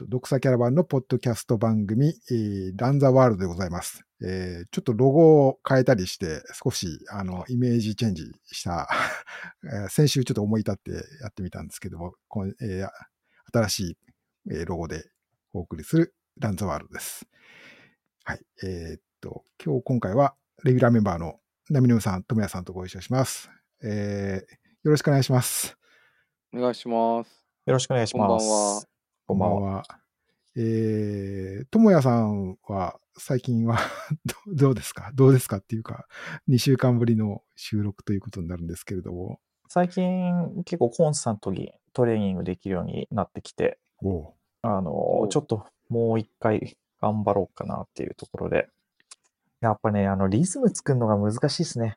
と、ドクサキャラバンのポッドキャスト番組、えー、ランザワールドでございます。えー、ちょっとロゴを変えたりして、少し、あの、イメージチェンジした、えー先週ちょっと思い立ってやってみたんですけども、このえー新しい、えーロゴでお送りするランザワールドです。はい。えーっと、今日今回は、レギュラーメンバーのナミノムさん、ともやさんとご一緒します。えー、よろしくお願いします。お願いします。よろしくお願いします。こんばんは。こんばんは。は。えー、ともやさんは最近は どどうですか？どうですかっていうか、2週間ぶりの収録ということになるんですけれども。最近結構コンスタントにトレーニングできるようになってきて、あのお、ちょっともう一回頑張ろうかなっていうところで、やっぱね、あの、リズム作るのが難しいですね。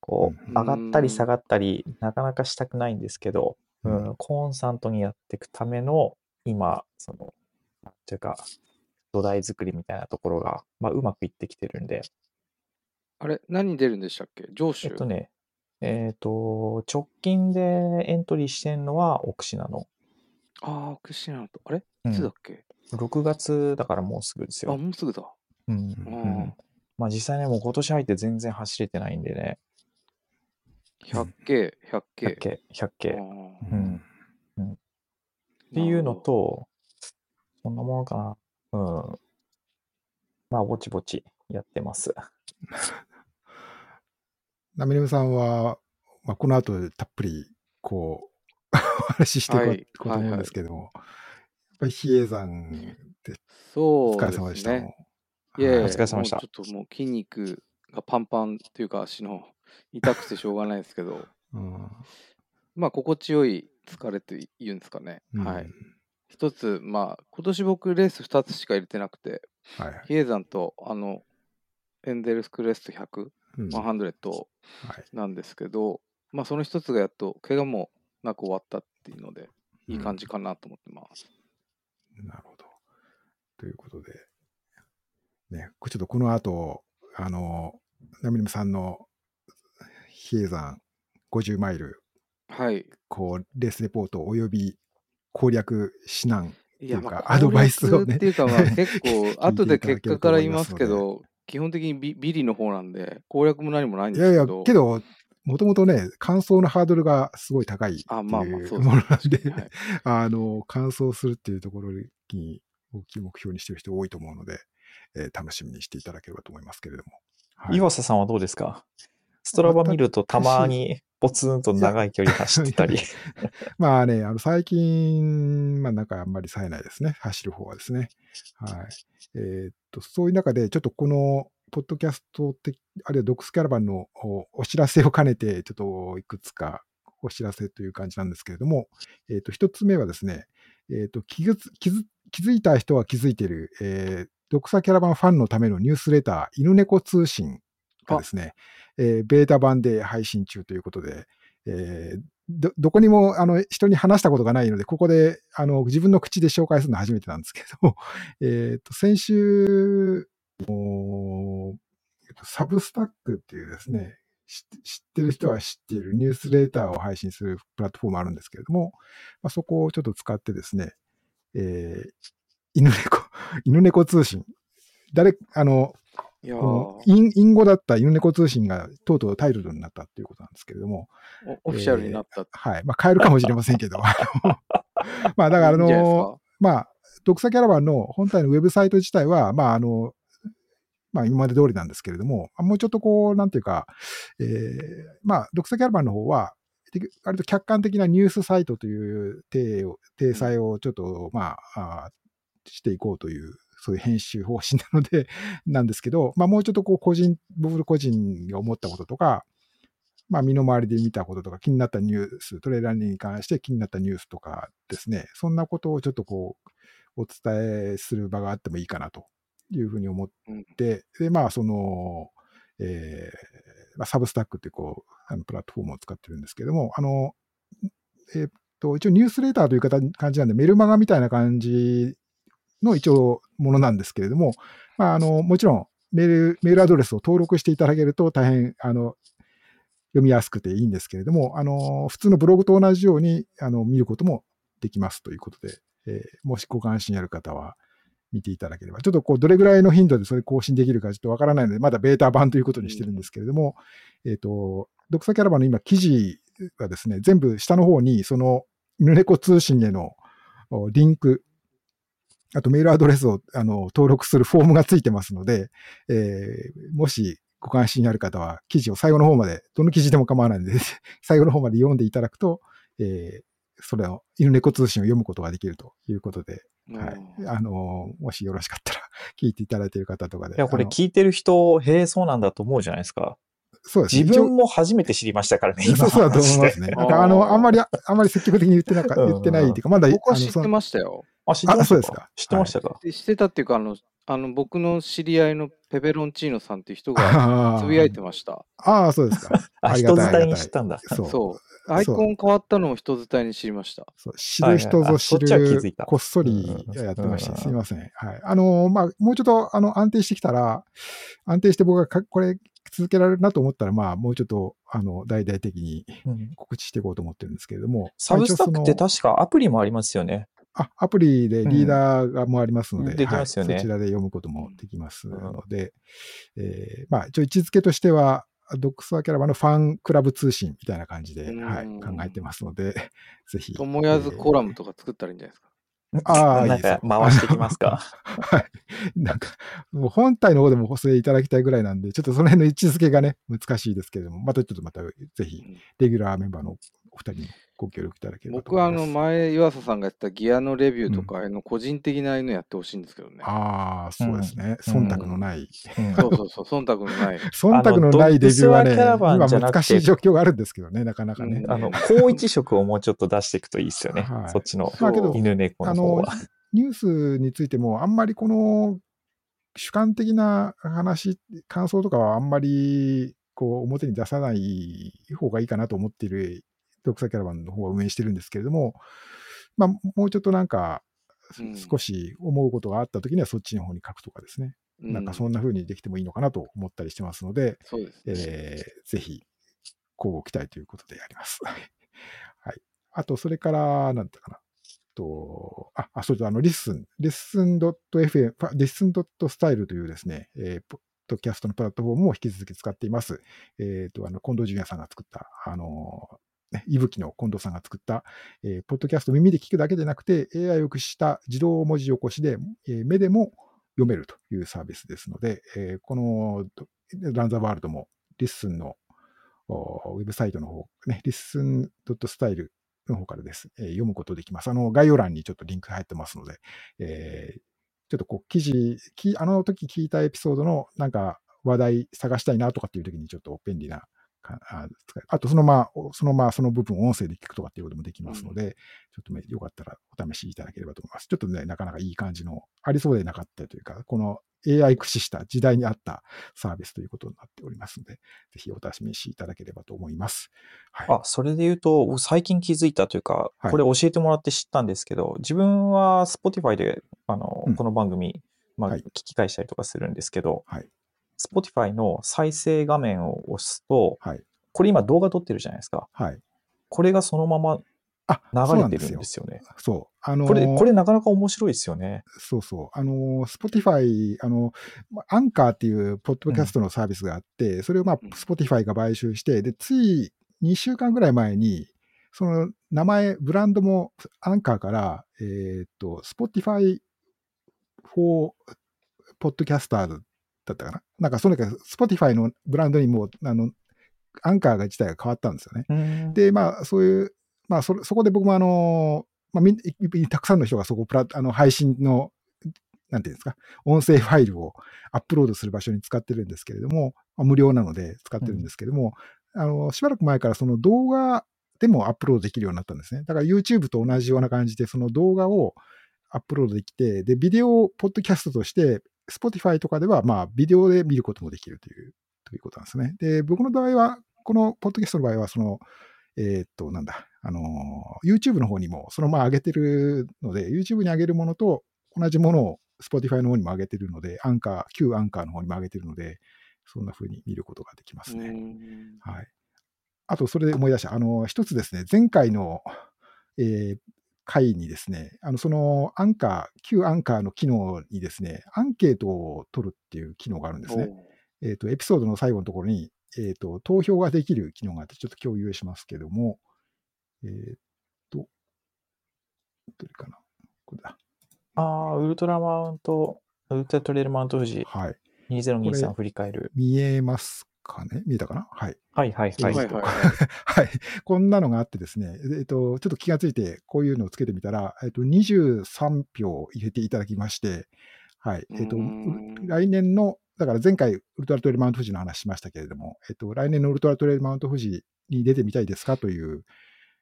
こう、うん上がったり下がったり、なかなかしたくないんですけど、ううんん、コンスタントにやっていくための、今、その、なんていうか、土台作りみたいなところが、まあ、うまくいってきてるんで、あれ、何出るんでしたっけ？上手えっとね、えっ、と、直近でエントリーしてんのはオクシナの。ああ、クシナと。あれ？うんいつだっけ、6月だからもうすぐですあ、よ。もうすぐだ。うん。ううんん。まあ実際ね、もう今年入って全然走れてないんでね、100K、100K。100K、100あ K っていうの、と、そんなものかな。うん。まあ、ぼちぼちやってます。ナミネムさんは、まあ、この後たっぷり、こう、お話ししていこう,、はいと思うんですけども、やっぱり比叡山でそうお疲れ様でした。いえいえはいお疲れ様でしたもうちょっともう筋肉がパンパンっていうか足の痛くてしょうがないですけど、うんまあ心地よい疲れというんですかね。はい。。一つ、まあ今年僕レース2つしか入れてなくて、うんはい。比叡山とあの、エンデルスクレスト100、うん100はいなんですけど、まあその一つがやっと怪我もなく終わったっていうので、いい感じかなと思ってます。なるほど。ということで、ね、こちょっとこの後、あの、ナミネムさんの比叡山50マイル、はい。こう、レースレポートおよび攻略指南、いや、っていうかまあ、アドバイスをねっていうか、まあ、結構、後で結果から言いますけど、基本的にビビリの方なんで、攻略も何もないんいやいやですけど、、けど、もともとね、完走のハードルがすごい高いってあ、まあまあ、いうそうものなんですで、ね。はい あの、完走するっていうところに大きい目標にしてる人多いと思うので、えー楽しみにしていただければと思いますけれども。はい岩佐さんはどうですか？ストラバ見るとたまにポツンと長い距離走ってたり。まあね、あの最近、まあなんかあんまり冴えないですね。走る方はですね。はい。えーっと、そういう中で、ちょっとこの、ポッドキャスト的、あるいはドックスキャラバンのおお知らせを兼ねて、ちょっといくつかお知らせという感じなんですけれども、えーっと、一つ目はですね、えーっと、気づ気づ気づいた人は気づいている、えー、ドクサキャラバンファンのためのニュースレター、犬猫通信がですね、えーベータ版で配信中ということで、えーど、どこにも、あの、人に話したことがないので、ここで、あの、自分の口で紹介するのは初めてなんですけど、えっと、先週、サブスタックっていうですね、知知ってる人は知っているニュースレーターを配信するプラットフォームあるんですけれども、まあ、そこをちょっと使ってですね、えー犬猫、犬猫通信。誰、あの、いや隠隠語だった犬猫通信がとうとうタイトルになったっていうことなんですけれども、おオフィシャルになった。はい。まあ、変えるかもしれませんけど。まあ、だから、あの、まあ、ドクサキャラバンの本体のウェブサイト自体は、まあ、あの、まあ、今まで通りなんですけれども、もうちょっとこう、なんていうか、えーまあ、ドクサキャラバンの方は、で割と客観的なニュースサイトという体を、体裁をちょっと、まあ、あしていこうという、そういう編集方針なので、なんですけど、まあ、もうちょっとこう、個人、僕個人が思ったこととか、まあ、身の回りで見たこととか、気になったニュース、トレーラーに関して気になったニュースとかですね、そんなことをちょっとこう、お伝えする場があってもいいかなというふうに思って、で、まあ、その、えーまあ、サブスタックっていうこう、あのプラットフォームを使ってるんですけども、あの、えーっと、一応ニュースレーターという形感じなんで、メルマガみたいな感じの一応ものなんですけれども、まあ、あの、もちろんメール、メールアドレスを登録していただけると大変、あの、読みやすくていいんですけれども、あの、普通のブログと同じように、あの、見ることもできますということで、えーもしご関心ある方は見ていただければ。ちょっとこう、どれぐらいの頻度でそれ更新できるかちょっとわからないので、まだベータ版ということにしてるんですけれども、えっ、と、ドクサキャラバンの今記事はですね、全部下の方にその犬猫通信へのリンク、あとメールアドレスをあの登録するフォームがついてますので、えーもしご関心ある方は記事を最後の方まで、どの記事でも構わないので、最後の方まで読んでいただくと、えーそれを犬猫通信を読むことができるということで、はい。あの、もしよろしかったら聞いていただいている方とかで。いや、これ聞いてる人、へえ、そうなんだと思うじゃないですか。そうですね。自分も初めて知りましたからね、そうそうだと思いますね。あの、あんまり、あんまり積極的に言ってなか、うん言ってないっていうか、まだ、僕は知ってましたよ。あ、知ってましたあそうですか知ってましたか、ってたっていうか、あの、あの僕の知り合いのペペロンチーノさんっていう人があつぶやいーてました。ああ、そうですか。あ、りがたい人伝いに知ったんだ。そう。そう。アイコン変わったのも人伝いに知りました。そう知る人ぞ知るた、こっそりうんやってまして、うんすいません。はい。あの、まあ、もうちょっと、あの、安定してきたら、安定して僕がかこれ続けられるなと思ったら、まあ、もうちょっと、あの、大々的にうん告知していこうと思ってるんですけれども。サブスタックって確かアプリもありますよね。あ、アプリでリーダーがもありますので、うんできますよねはいそちらで読むこともできますので、えーまあ、一応位置づけとしては、ドックスワーキャラバンのファンクラブ通信みたいな感じで、うんはい、考えてますので、ぜひ。ともやずコラムとか作ったらいいんじゃないですか。あー いいです回してきますか？はい。なんか、もう本体の方でも補正いただきたいぐらいなんで、ちょっとその辺の位置づけがね、難しいですけれども、またちょっとまたぜひ、レギュラーメンバーのお二人にご協力いただければと僕はあ。の前、岩佐さんがやってたギアのレビューとか、あの個人的なのやってほしいんですけどね。ああ、そうですね。うん忖度のない。うんそうそうそう、忖度のない。忖度のないレビューはね、今難しい状況があるんですけどね、なかなかね。うんあの、高一色をもうちょっと出していくといいですよね。はいそっちの犬猫の方は。ニュースについても、あんまりこの主観的な話、感想とかはあんまりこう表に出さない方がいいかなと思っているドクサキャラバンの方は運営してるんですけれども、まあ、もうちょっとなんか、うん少し思うことがあったときにはそっちの方に書くとかですね、うなんかそんな風にできてもいいのかなと思ったりしてますので、そうですね。えーぜひ、乞うご期待ということでやります。はい。あと、それから、なんだかな。と、あ、あ、それとあの、 LISTEN、LISTEN .fm、LISTEN .style というですね、えーポッドキャストのプラットフォームを引き続き使っています。えっ、と、あの、近藤淳也さんが作った、あのいぶきの近藤さんが作った、えーポッドキャスト耳で聞くだけでなくて、AI を駆使した自動文字起こしで、えー目でも読めるというサービスですので、えーこの Run the World も LISTEN のウェブサイトの方、ね、listen.style の方からです、えー読むことできます。あの、概要欄にちょっとリンク入ってますので、えーちょっとこう、記事、きあの時聞いたエピソードのなんか話題探したいなとかっていう時にちょっと便利なああと、そのまあ、おそのまあ、その部分を音声で聞くとかっていうこともできますので、ちょっとね、よかったらお試しいただければと思います。ちょっとね、なかなかいい感じの、ありそうでなかったというか、この AI 駆使した時代に合ったサービスということになっておりますので、ぜひお試しいただければと思います。はい。あ、それで言うと、僕最近気づいたというか、はいこれ教えてもらって知ったんですけど、自分は Spotify で、あの、うんこの番組、まあ、はい聞き返したりとかするんですけど、はい。Spotify の再生画面を押すと、はい。これ今動画撮ってるじゃないですか。はい。これがそのまま流れてるんで。すよね。そう。あのーこれ、これなかなか面白いですよね。そうそう。あの、Spotify、あの、まアンカーっていうポッドキャストのサービスがあって、それをまあうん、Spotify が買収して、で、つい2週間ぐらい前に、その名前、ブランドもアンカーから、えーっと、Spotify for Podcasters だったかななんか、そのか Spotify のブランドにもう、あの、アンカーが自体が変わったんですよね。で、まあ、そういう、まあ、そ、そこで僕もあの、まあ、みたくさんの人がそこプラ、あの、配信の、なんていうんですか、音声ファイルをアップロードする場所に使ってるんですけれども、まあ無料なので使ってるんですけれども、あの、しばらく前からその動画でもアップロードできるようになったんですね。だから YouTube と同じような感じで、その動画をアップロードできて、で、ビデオポッドキャストとして、Spotify とかでは、まあ、ビデオで見ることもできるという、ということなんですね。で、僕の場合は、このポッドキャストの場合は、その、えーっと、なんだ、あの、YouTube の方にもそのまま上げてるので、YouTube に上げるものと同じものを Spotify の方にも上げてるので、アンカー、旧アンカーの方にも上げてるので、そんな風に見ることができますね。うんはい。あと、それで思い出した。あの、一つですね、前回の、えー回にですね、あの、そのアンカー、旧アンカーの機能にですね、アンケートを取るっていう機能があるんですね。えっ、と、エピソードの最後のところに、えっ、と、投票ができる機能があって、ちょっと共有しますけども、えっ、と、どれかなこれだ。ああ、ウルトラマウント、ウルトラトレイルマウント富士はい。2023振り返る。見えますかね？見えたかな？はい。はいはいはい。はいはい はい。こんなのがあってですね、えっと、ちょっと気がついて、こういうのをつけてみたら、えっと、23票入れていただきまして、はい。えっと来年の、だから前回、ウルトラトレイルマウント富士の話しましたけれども、えっと、来年のウルトラトレイルマウント富士に出てみたいですかという、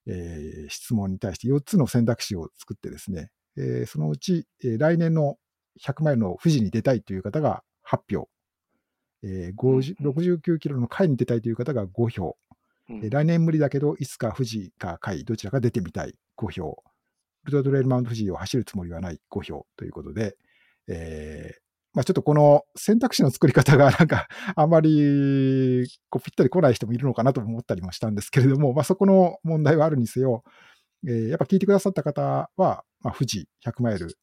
えー質問に対して4つの選択肢を作ってですね、えーそのうち、えー来年の100マイルの富士に出たいという方が8票、えー50うんうん。69キロの回に出たいという方が5票、うん。えー来年無理だけど、いつか富士か海、どちらか出てみたい5票、ウルトラトレイルマウント富士を走るつもりはない5票。ということで、えーまあ、ちょっとこの選択肢の作り方が なんかあまりこうぴったり来ない人もいるのかなと思ったりもしたんですけれども、まあ、そこの問題はあるにせよ、えーやっぱ聞いてくださった方は、まあ、富士100マイル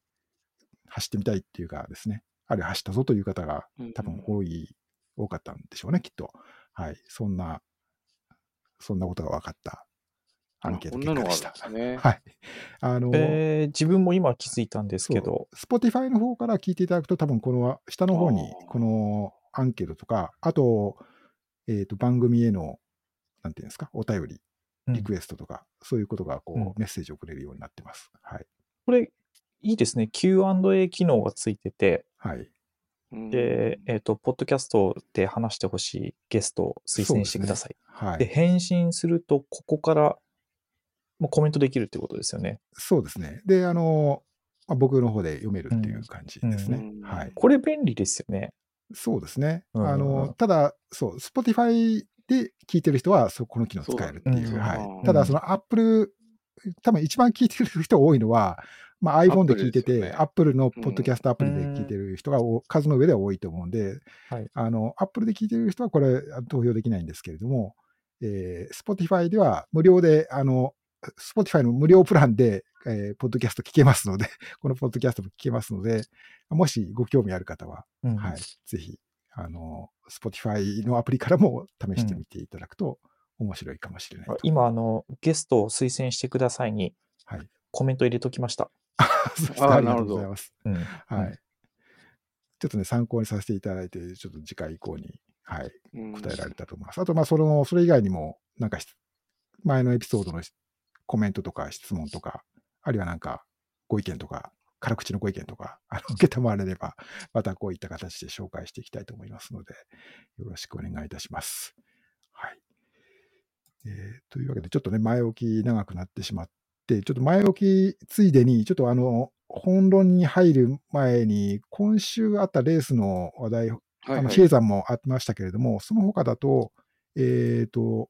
走ってみたいっていうかですね、あるいは走ったぞという方が多分多い、多かったんでしょうね、きっと。はい。そんな、そんなことが分かったアンケート結果でした。あるんですね。はい。あの、えー自分も今気づいたんですけど、スポティファイの方から聞いていただくと、多分この下の方にこのアンケートとか、あと、えっ、と、番組への、なんていうんですか、お便り、うんリクエストとか、そういうことがこう、うんメッセージを送れるようになってます。はい。これ、いいですね。Q&A 機能がついてて、はい。うんで、えっ、と、ポッドキャストで話してほしいゲストを推薦してください。で,、はい。返信すると、ここからもうコメントできるってことですよね。そうですね。で、あの、まあ、僕の方で読めるっていう感じですね。うんはい。これ便利ですよね。そうですね。うんあの、ただ、そう、Spotify で聞いてる人は、そうこの機能使えるっていう。そうはい。うんただ、その Apple、多分一番聞いてる人多いのは、まあ、iPhone で聞いてて、ね Apple のポッドキャストアプリで聞いてる人がお数の上では多いと思うんで、はいあの、Apple で聞いてる人はこれ投票できないんですけれども、えー Spotify では無料で、あの、Spotify の無料プランで、えーポッドキャスト聞けますので、このポッドキャストも聞けますので、もしご興味ある方は、うんはい、ぜひ、あの、Spotify のアプリからも試してみていただくと面白いかもしれないと。今、あの、ゲストを推薦してくださいにはい。コメント入れときました。そうですねありがとうございます。うん。はい。ちょっとね、参考にさせていただいて、ちょっと次回以降に、はい、うん答えられたと思います。あと、まあ、その、それ以外にも、なんかし、前のエピソードのしコメントとか質問とか、あるいはなんか、ご意見とか、辛口のご意見とか、あの、受けたまわれれば、またこういった形で紹介していきたいと思いますので、よろしくお願いいたします。はい。えーというわけで、ちょっとね、前置き長くなってしまって、ちょっと前置きついでに、ちょっとあの、本論に入る前に、今週あったレースの話題、はいあの、はい比叡山もありましたけれども、その他だと、えっ、と、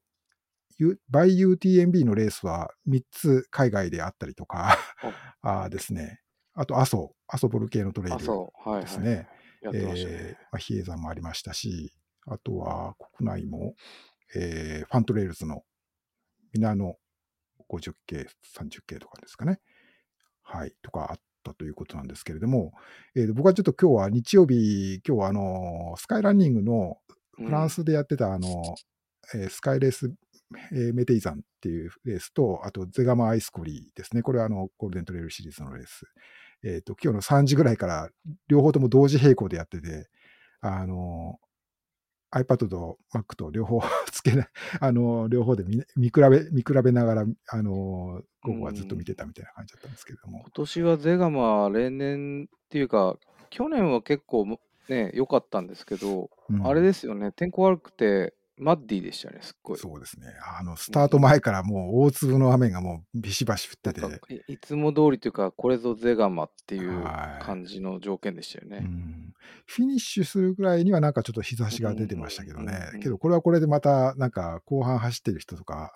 U- by UTMB のレースは3つ海外であったりとか、あーですね。あと、阿蘇、阿蘇ボルケーノトレイあ、ルそう。はい、はい。ですね。比叡山もありましたし、あとは国内も、えー Fun Trails の皆野50K、30K とかですかね。はい、とかあったということなんですけれども、えー僕はちょっと今日は日曜日、今日はあの、スカイランニングのフランスでやってたあの、えースカイレース、えーメテイザンっていうレースと、あとゼガマアイズコリですね。これはあの、ゴールデントレイルシリーズのレース。えっ、と、今日の3時ぐらいから両方とも同時並行でやってて、あの、iPad と Mac と両方 つけない、あの、両方で見見比べ、見比べながら、あの、午後はずっと見てたみたいな感じだったんですけれども今。年はゼガマ、例年っていうか、去年は結構ね、良かったんですけど、うんあれですよね、天候悪くて、マッディでしたね、すっごい。そうですね。あの、スタート前からもう大粒の雨がもうビシバシ降ってて、なんかいいつも通りというか、これぞゼガマっていうはい感じの条件でしたよね。うんフィニッシュするぐらいにはなんかちょっと日差しが出てましたけどねうんうんうん。けどこれはこれでまたなんか後半走ってる人とか、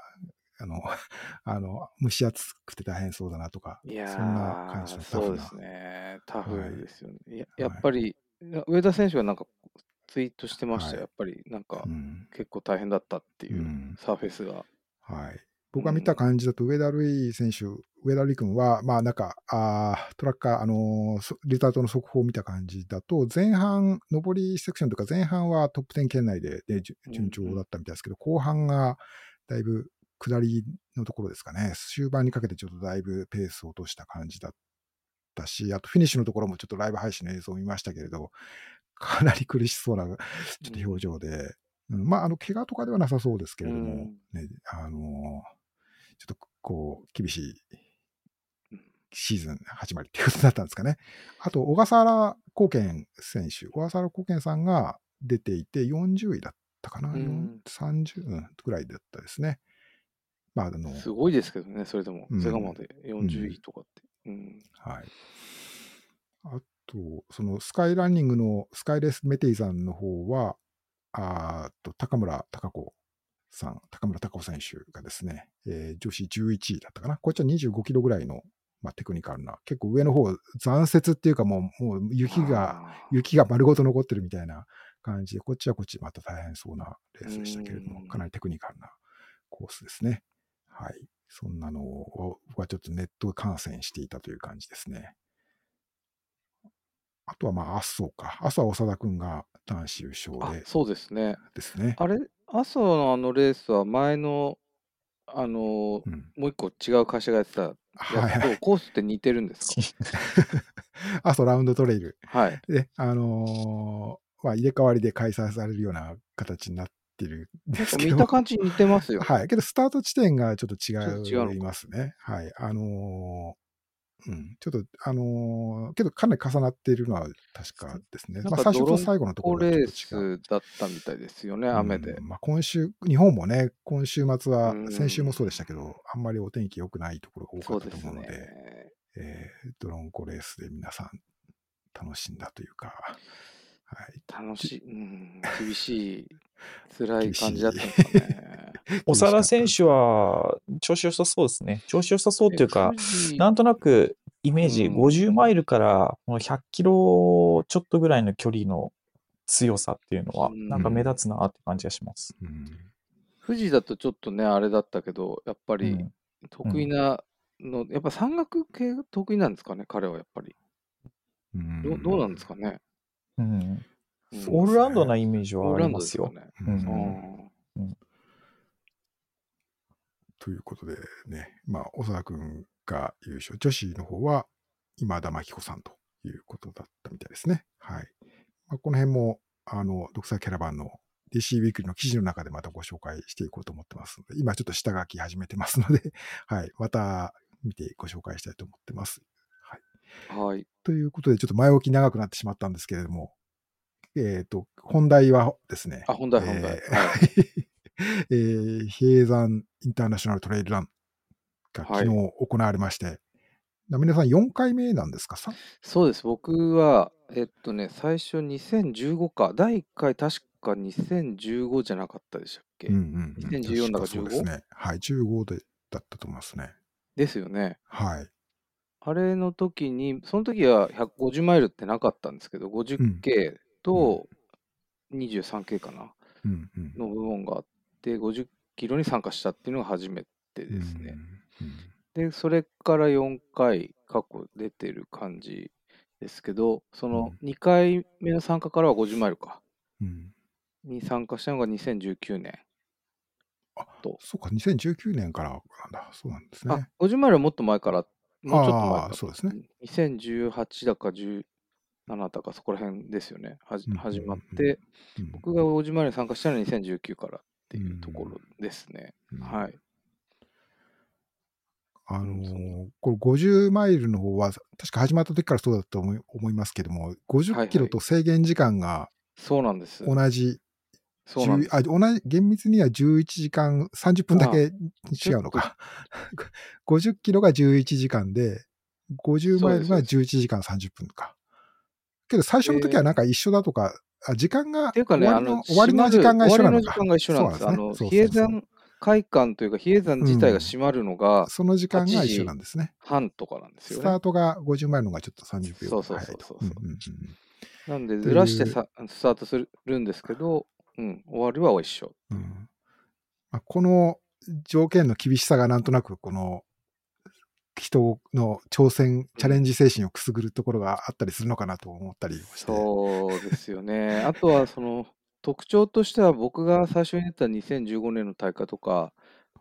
あの、あの、蒸し暑くて大変そうだなとか、いやーそんな感じのタフな。そうですね、タフはいですよね。やはいやっぱり、な上田選手はなんかツイートしてましはい。やっぱりなんかうん。結構大変だったっていう、うん。サーフェスが。はい。僕が見た感じだと、上田瑠衣選手、上田瑠衣君は、まあなんか、あトラッカー、あのー、リタートの速報を見た感じだと、前半、上りセクションとか前半はトップ10圏内で、ね、順調だったみたいですけど、後半がだいぶ下りのところですかね、終盤にかけてちょっとだいぶペースを落とした感じだったし、あとフィニッシュのところもちょっとライブ配信の映像を見ましたけれど、かなり苦しそうなちょっと表情で、うん、まあ、あの、怪我とかではなさそうですけれども、うん、ね、あのちょっとこう、厳しいシーズン始まりっていうことだったんですかね。あと、小笠原貢献選手、小笠原貢献さんが出ていて、40位だったかな、うん、30、うん、ぐらいだったですね。まあ、あのすごいですけどね、それでも、ゼガまで。40位とかって。うん、はい。あと、そのスカイランニングのスカイレースメテイさんの方は、あと高村貴子さん、高村貴子選手がですね、えー、女子11位だったかな。こっちは25キロぐらいの、まあ、テクニカルな、結構上の方、残雪っていうかもう、もう雪が、雪が丸ごと残ってるみたいな感じで、こっちはこっちまた大変そうなレースでしたけれども、かなりテクニカルなコースですね。はい。そんなのを僕はちょっとネット観戦していたという感じですね。あとはまあ、麻生か。麻生長田君が男子優勝で。そうですね。ですね。あれ、麻生のあのレースは前の、あの、うん、もう一個違う会社がやってたはいはい、コースって似てるんですか？麻生ラウンドトレイル。はい。で、あのー、まあ、入れ替わりで開催されるような形になってるんですけど。見た感じ似てますよ。はい。けど、スタート地点がちょっと違いますね。はい。あのうん、ちょっと、あのー、けどかなり重なっているのは確かですね。まあ、最初と最後のところがちょっと違う。レースだったみたいですよね、雨で。まあ、今週、日本もね、今週末は、先週もそうでしたけど、あんまりお天気良くないところが多かったと思うので、でね、えー、ドロンコレースで皆さん楽しんだというか、はい、楽しい、うん、厳しい、辛い感じだったんですかね。長田選手は調子良さそうですね。調子良さそうっていうか、なんとなくイメージ、50マイルから100キロちょっとぐらいの距離の強さっていうのは、なんか目立つなって感じがします。富士だとちょっとね、あれだったけど、やっぱり得意なの、やっぱ山岳系が得意なんですかね、彼はやっぱり。どどうなんですかね。うん。オールラウンドなイメージはありますよ。ね。ということでね、まあ、小沢君が優勝、女子の方は今田真紀子さんということだったみたいですね。はい。まあ、この辺も、あの、独裁キャラバンの DC ウィークリーの記事の中でまたご紹介していこうと思ってますので、今ちょっと下書き始めてますので、はい。また見てご紹介したいと思ってます。はい。はい。ということで、ちょっと前置き長くなってしまったんですけれども、えっ、ー、と、本題はですね。あ、本題、本題。えー、比叡山インターナショナルトレイルランが昨日行われまして、はい、皆さん4回目なんですか？そうです。僕は、えっとね、最初2015か、第1回確か2015じゃなかったでしたっけ、うんうんうん、?2014 だか 15? そうですね。はい、15でだったと思いますね。ですよね。はい。あれの時に、その時は150マイルってなかったんですけど、50K と 23K かな、うんうん、の部門があって、50キロに参加したっていうのが初めてですね。うんうん、で、それから4回過去出てる感じですけど、その2回目の参加からは50マイルか。うん、に参加したのが2019年。あと。そうか、2019年からなんだ。そうなんですね。あ、50マイルはもっと前から、もうちょっと前から。そうですね。2018だか10、7だかそこら辺ですよね。はじ始まって、僕が50マイルに参加したのは2019からっていうところですね。はい。あのー、これ50マイルの方は、確か始まった時からそうだと思い思いますけども、50キロと制限時間がそうなんです。同じ。そうなんですあ同じ厳密には11時間30分だけ違うのか。50 キロが11時間で、50マイルが11時間30分か。けど最初の時はなんか一緒だとか、あ時間が、っていうかね、終わりの時間が一緒なのか。終わりの時間が一緒なんです。あの、比叡山会館というか、比叡山自体が閉まるのが、その時間が一緒なんですね。半とかなんですよね。スタートが50前のがちょっと30秒そうそうそうそう。なんで、ずらしてさスタートするんですけど、うん、終わりは一緒。うんまあ、この条件の厳しさがなんとなくこの人の挑戦、チャレンジ精神をくすぐるところがあったりするのかなと思ったりして。そうですよね。あとはその特徴としては僕が最初に出た2015年の大会とか、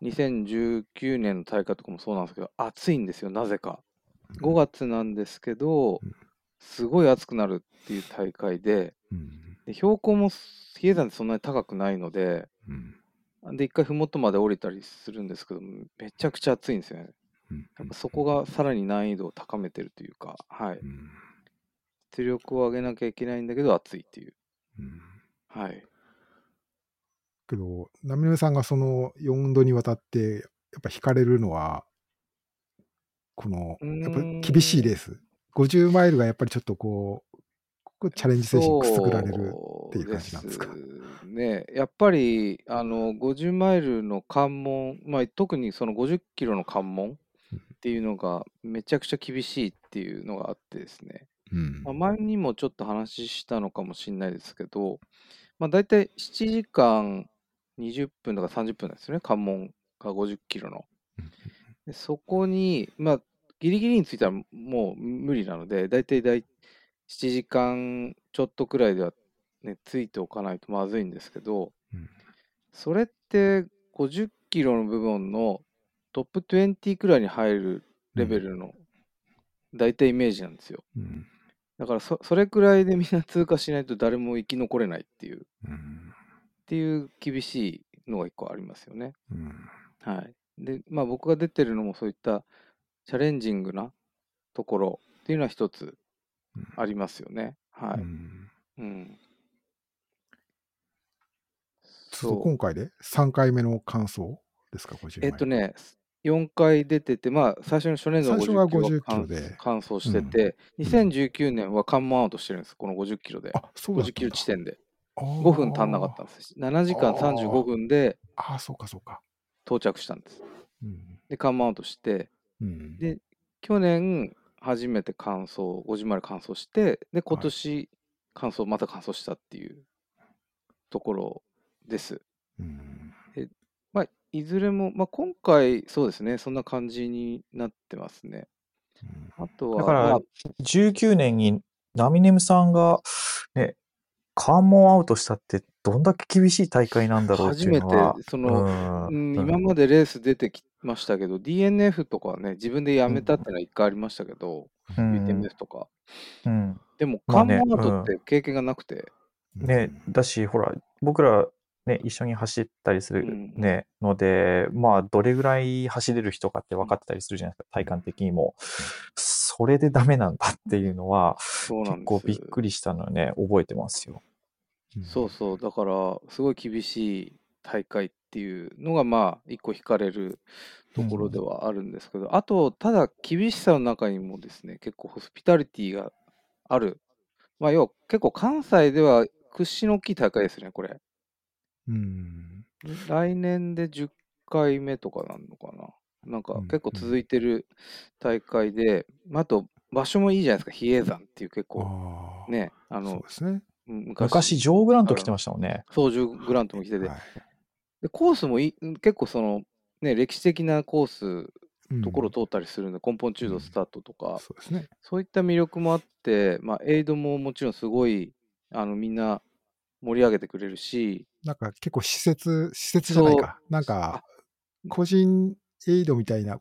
2019年の大会とかもそうなんですけど、暑いんですよ、なぜか。5月なんですけど、すごい暑くなるっていう大会で、で標高も比叡山ってそんなに高くないので、で、一回麓まで降りたりするんですけど、めちゃくちゃ暑いんですよね。やっぱそこがさらに難易度を高めてるというか、はい。出力を上げなきゃいけないんだけど、暑いっていう。はい。けど、ナミネさんがその4度にわたって、やっぱ惹かれるのは、この、やっぱ厳しいレース。50マイルがやっぱりちょっとこう、チャレンジ精神くすぐられるっていう感じなんですか？ね、やっぱりあの50マイルの関門、まあ、特にその50キロの関門っていうのがめちゃくちゃ厳しいっていうのがあってですね、うんまあ、前にもちょっと話したのかもしれないですけど、まあ、大体7時間20分とか30分ですよね、関門が50キロの。でそこに、まあ、ギリギリについたらもう無理なので、大体大7時間ちょっとくらいでは、ね、ついておかないとまずいんですけど、うん、それって50キロの部分のトップ20くらいに入るレベルの大体イメージなんですよ。うん、だからそそれくらいでみんな通過しないと誰も生き残れないっていう、うん、っていう厳しいのが一個ありますよね。うん、はい。で、まあ僕が出てるのもそういったチャレンジングなところっていうのは一つありますよね。はい。うん。そう、今回で3回目の感想ですか、50えっとね、4回出てて、まあ、最初の初年度は50キロで完走してて、うん、2019年は関門アウトしてるんです、この50キロで。あ、そう50キロ地点で。5分足んなかったんです。7時間35分で、ああ、そうかそうか。到着したんです。うん、で、関門アウトして、うん、で、去年、初めて完走、50まで完走して、で、今年、完走、また完走したっていうところです。うん、いずれも、まあ、今回、そうですね、そんな感じになってますね。あとは、だから、19年にナミネムさんが、ね、関門アウトしたってどんだけ厳しい大会なんだろうっていうのは。初めて、その、うん、今までレース出てきましたけど、DNF とかはね、自分でやめたってのは一回ありましたけど、うん、UTMF とか。うん、でも、関門アウトって経験がなくて。ね、だし、ほら、僕ら、ね、一緒に走ったりするね、うん、ので、まあ、どれぐらい走れる人かって分かってたりするじゃないですか、体感的にも。それでダメなんだっていうのは、結構びっくりしたのね、覚えてますよ。そうそう、だから、すごい厳しい大会っていうのが、まあ、一個惹かれるところではあるんですけど、あと、ただ、厳しさの中にもですね、結構ホスピタリティがある。まあ、要は、結構関西では屈指の大きい大会ですね、これ。うん。来年で10回目とかなんのかな？なんか結構続いてる大会で、あと場所もいいじゃないですか、比叡山っていう結構ね、あの、そうですね。昔、ジョー・グラント来てましたもんね。そう、ジョー・グラントも来てて。はい、でコースもい結構その、ね、歴史的なコース、ところ通ったりするんで、根本中道スタートとか、うん、そうですね、そういった魅力もあって、まあ、エイドももちろんすごい、あのみんな盛り上げてくれるし、なんか結構施設、施設じゃないか、なんか個人エイドみたいな、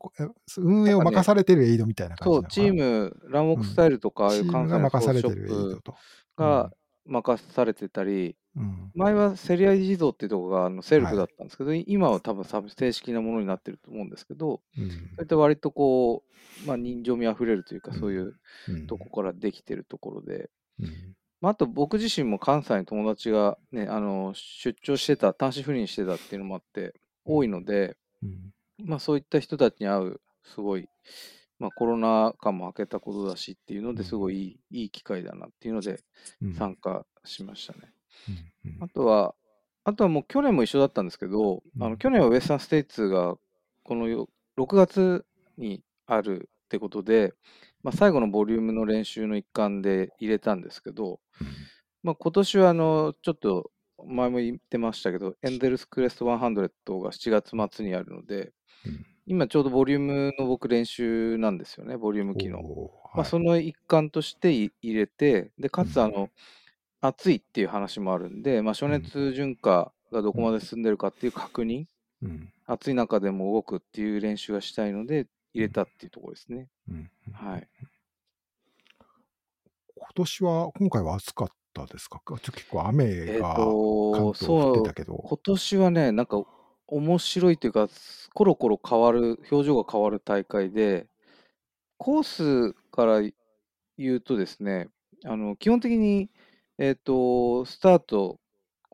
運営を任されてるエイドみたいな感じ、ね、そう、チーム、ランウォークスタイルとか、ああいう関西の任されてるエイドと。が任されてたり、うん、前はせりあい地蔵っていうところがあのセルフだったんですけど、はい、今は多分正式なものになってると思うんですけど、うん、そって割とこう、まあ、人情味あふれるというか、そういうとこからできてるところで、うん、まあ、あと僕自身も関西に友達が、ね、あの出張してた、単身赴任してたっていうのもあって、多いので、まあ、そういった人たちに会う、すごい、まあ、コロナ禍も明けたことだしっていうのですごいいい,、いい機会だなっていうので参加しましたね。あとは、あとはもう去年も一緒だったんですけど、あの去年はウエスタンステイツがこの6月にあるってことで、まあ、最後のボリュームの練習の一環で入れたんですけど、まあ、今年はあのちょっと前も言ってましたけど、エンゼルスクレスト100が7月末にあるので、うん、今ちょうどボリュームの僕練習なんですよね、ボリューム機能。まあ、その一環として入れて、で、かつあの、うん、暑いっていう話もあるんで、まあ、暑熱順化がどこまで進んでるかっていう確認、うん、暑い中でも動くっていう練習がしたいので、入れたっていうところですね。はい。今年は、今回は暑かったですか？結構雨が関東降ってたけど。今年はね、なんか面白いというか、コロコロ変わる、表情が変わる大会で、コースから言うとですね、あの基本的に、えっ、と、スタート、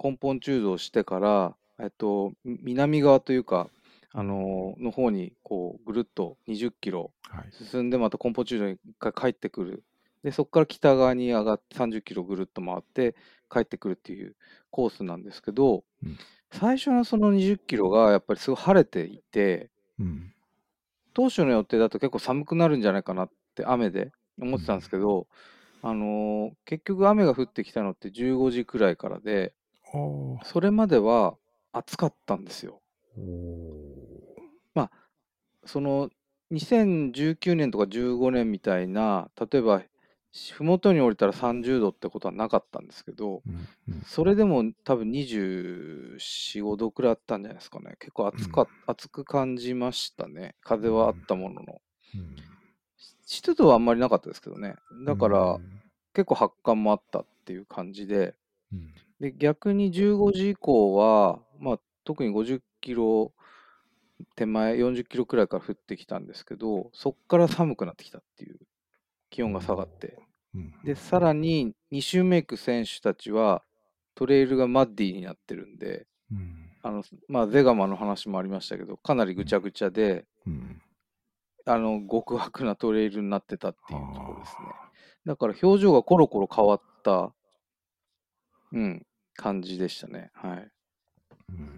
根本中道してから、えっ、と、南側というか、あのの方にこうぐるっと20キロ進んで、また根本中道に一回帰ってくる。で、そこから北側に上がって30キロぐるっと回って帰ってくるっていうコースなんですけど、うん、最初のその20キロがやっぱりすごい晴れていて、うん、当初の予定だと結構寒くなるんじゃないかなって雨で思ってたんですけど、うん、あのー、結局雨が降ってきたのって15時くらいからで、それまでは暑かったんですよ。まあ、その2019年とか15年みたいな、例えば麓に降りたら30度ってことはなかったんですけど、うんうん、それでも多分24、5度くらいあったんじゃないですかね。結構暑か、うん、暑く感じましたね。風はあったものの。うん、湿度はあんまりなかったですけどね。だから、結構発汗もあったっていう感じで、で逆に15時以降は、まあ、特に50キロ手前、40キロくらいから降ってきたんですけど、そこから寒くなってきたっていう。気温が下がって。で、さらに2周目行く選手たちは、トレイルがマッディになってるんで、うん、あの、まあ、ゼガマの話もありましたけど、かなりぐちゃぐちゃで、うん、あの、極悪なトレイルになってたっていうところですね。だから表情がコロコロ変わった、うん、感じでしたね。はい。うん、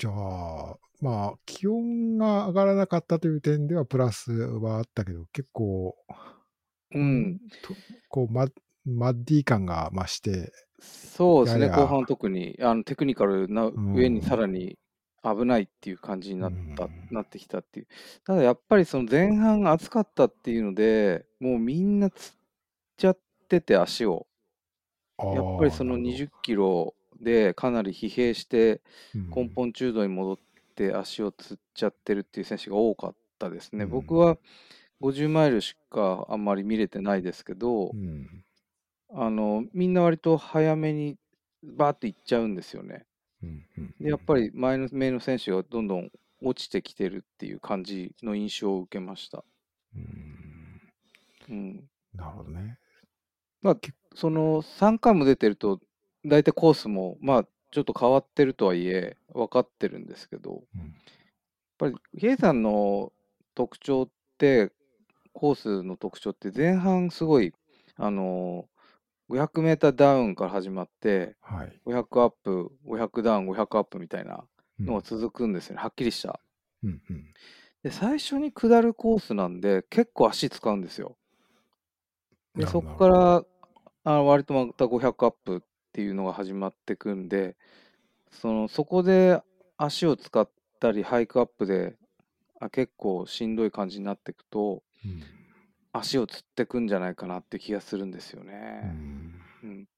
じゃあ、まあ、気温が上がらなかったという点ではプラスはあったけど、結構、うん。こうマ、マッディ感が増して。そうですね、後半特にあのテクニカルな上にさらに危ないっていう感じになった、うん、なってきたっていう。ただやっぱりその前半暑かったっていうので、もうみんなつっちゃってて足を。やっぱりその20キロでかなり疲弊して根本中度に戻って足をつっちゃってるっていう選手が多かったですね。うん、僕は50マイルしかあんまり見れてないですけど、うん、あのみんな割と早めにバーっていっちゃうんですよね。うんでやっぱり前の目の選手がどんどん落ちてきてるっていう感じの印象を受けました。うん、なるほどね。まあ、その3回も出てると、大体コースも、まあ、ちょっと変わってるとはいえ、分かってるんですけど、うん、やっぱり、ゲイさんの特徴って、コースの特徴って前半すごい、あのー、500メーターダウンから始まって、はい、500アップ、500ダウン、500アップみたいなのが続くんですよね、うん、はっきりした。うんうん、で、最初に下るコースなんで、結構足使うんですよ。で、そこからあ割とまた500アップっていうのが始まってくんで、そのそこで足を使ったり、ハイクアップであ結構しんどい感じになっていくと、うん、足をつってくんじゃないかなって気がするんですよね。うん、うん、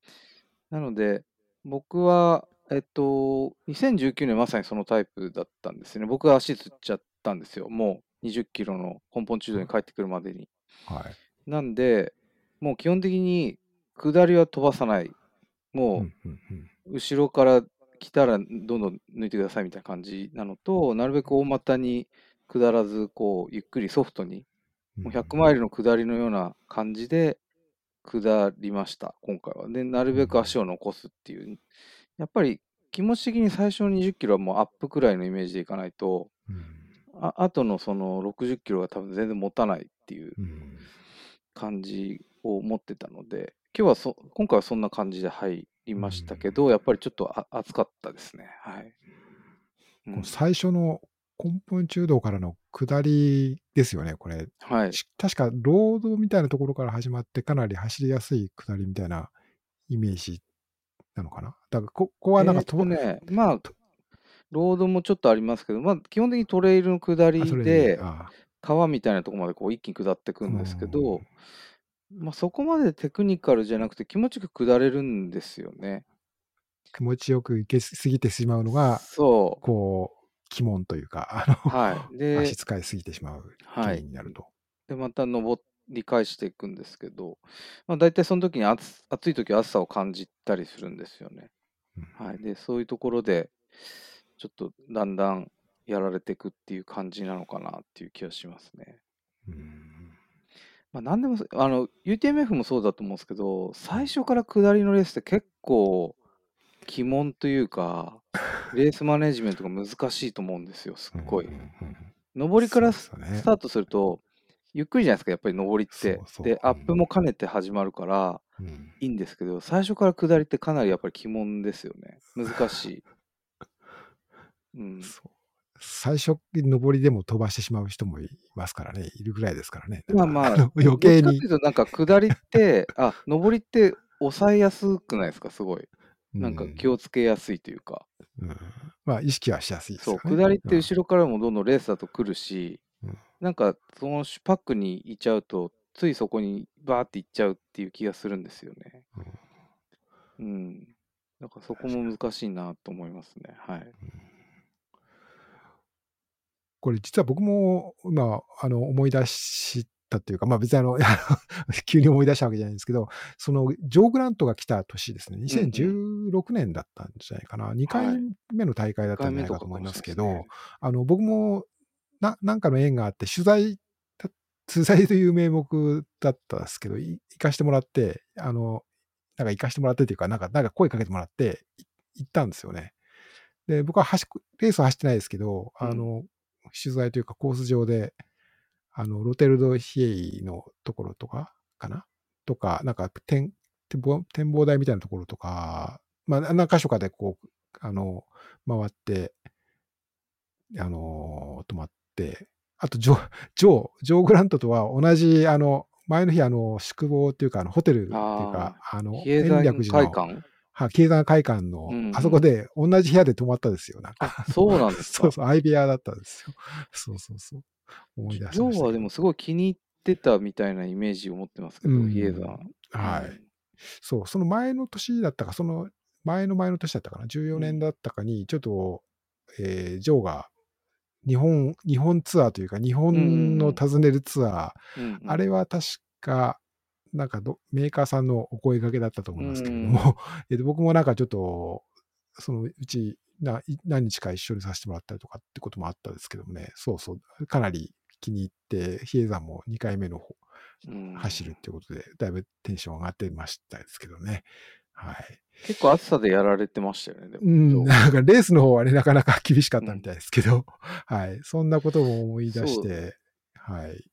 なので、僕は、えっと、2019年まさにそのタイプだったんですね。僕は足つっちゃったんですよ。もう20キロの根本中度に帰ってくるまでに。はい、なんで、もう基本的に下りは飛ばさない。もう、後ろから来たらどんどん抜いてくださいみたいな感じなのと、なるべく大股に下らず、こう、ゆっくりソフトに、もう100マイルの下りのような感じで下りました、今回は。で、なるべく足を残すっていう。やっぱり気持ち的に最初の20キロはもうアップくらいのイメージでいかないと、ああとのその60キロが多分全然持たないっていう感じを持ってたので、今日はそ、今回はそんな感じで入りましたけど、やっぱりちょっとあ暑かったですね。はい。うん、最初の根本中道からの下りですよね、これ。はい。確か、ロードみたいなところから始まって、かなり走りやすい下りみたいなイメージなのかな？だからこ、ここはなんかと、ね、まあ、ロードもちょっとありますけど、まあ、基本的にトレイルの下りで、川みたいなところまでこう一気に下っていくんですけど、まあ、そこまでテクニカルじゃなくて気持ちよく下れるんですよね。気持ちよく行けすぎてしまうのが、そう。こう、鬼門というか、あの、はい。で、足使いすぎてしまう原因になると。はい、で、また登り返していくんですけど、まあ、大体その時に暑暑い時は暑さを感じたりするんですよね。うん、はい。で、そういうところで、ちょっとだんだんやられていくっていう感じなのかなっていう気がしますね。うんまあ、何でも、あの、UTMF もそうだと思うんですけど、最初から下りのレースって結構、鬼門というか、レースマネジメントが難しいと思うんですよ、すっごい。上りからスタートすると、ゆっくりじゃないですか、やっぱり上りって。で、アップも兼ねて始まるから、いいんですけど、最初から下りってかなりやっぱり鬼門ですよね。難しい。うん、最初、上りでも飛ばしてしまう人もいますからね、いるぐらいですからね。まあまあ、余計に。なんか下りって、あ、上りって抑えやすくないですか、すごい。なんか気をつけやすいというか。うん、まあ、意識はしやすいですよね。そう、下りって後ろからもどんどんレースだと来るし、うん、なんかそのパックに行っちゃうと、ついそこにバーって行っちゃうっていう気がするんですよね。うん。うん、だからそこも難しいなと思いますね。はい。うんこれ実は僕も今、あの、思い出したっていうか、まあ別にあの、急に思い出したわけじゃないんですけど、その、ジョー・グラントが来た年ですね、2016年だったんじゃないかな、2回目の大会だったんじゃないかと思いますけど、あの、僕も、な、なんかの縁があって、取材、取材という名目だったんですけど、行かしてもらって、あの、なんか行かしてもらってっていうか、なんか、なんか声かけてもらって、行ったんですよね。で、僕は走、レースは走ってないですけど、あの、取材というかコース上で、あの、ロテルドヒエイのところとか、かな？とか、なんか展、展望台みたいなところとか、まあ、何箇所かでこう、あの、回って、あの、止まって、あと、ジョー、ジョー、ジョー・グラントとは同じ、あの、前の日、あの、宿坊っていうか、あの、ホテルっていうか、あの、延暦寺の、は、経済会館の、あそこで同じ部屋で泊まったですよ、なんか。そうなんですか？そうそう、相部屋だったんですよ。そうそうそう。思い出しました。はでもすごい気に入ってたみたいなイメージを持ってますけど、うん、イエザー。はい。そう、その前の年だったか、その前の前の年だったかな、14年だったかに、ちょっと、えー、ジョーが日本、日本ツアーというか、日本の訪ねるツアー、あれは確か、なんかどメーカーさんのお声掛けだったと思いますけれども、えと僕もなんかちょっと、そのうちな何日か一緒にさせてもらったりとかってこともあったんですけどもね、そうそう、かなり気に入って、比叡山も2回目の方、走るっていうことで、だいぶテンション上がってましたですけどね。はい。結構暑さでやられてましたよね、うん、なんかレースの方はね、なかなか厳しかったみたいですけど、うん、はい。そんなことも思い出して、はい。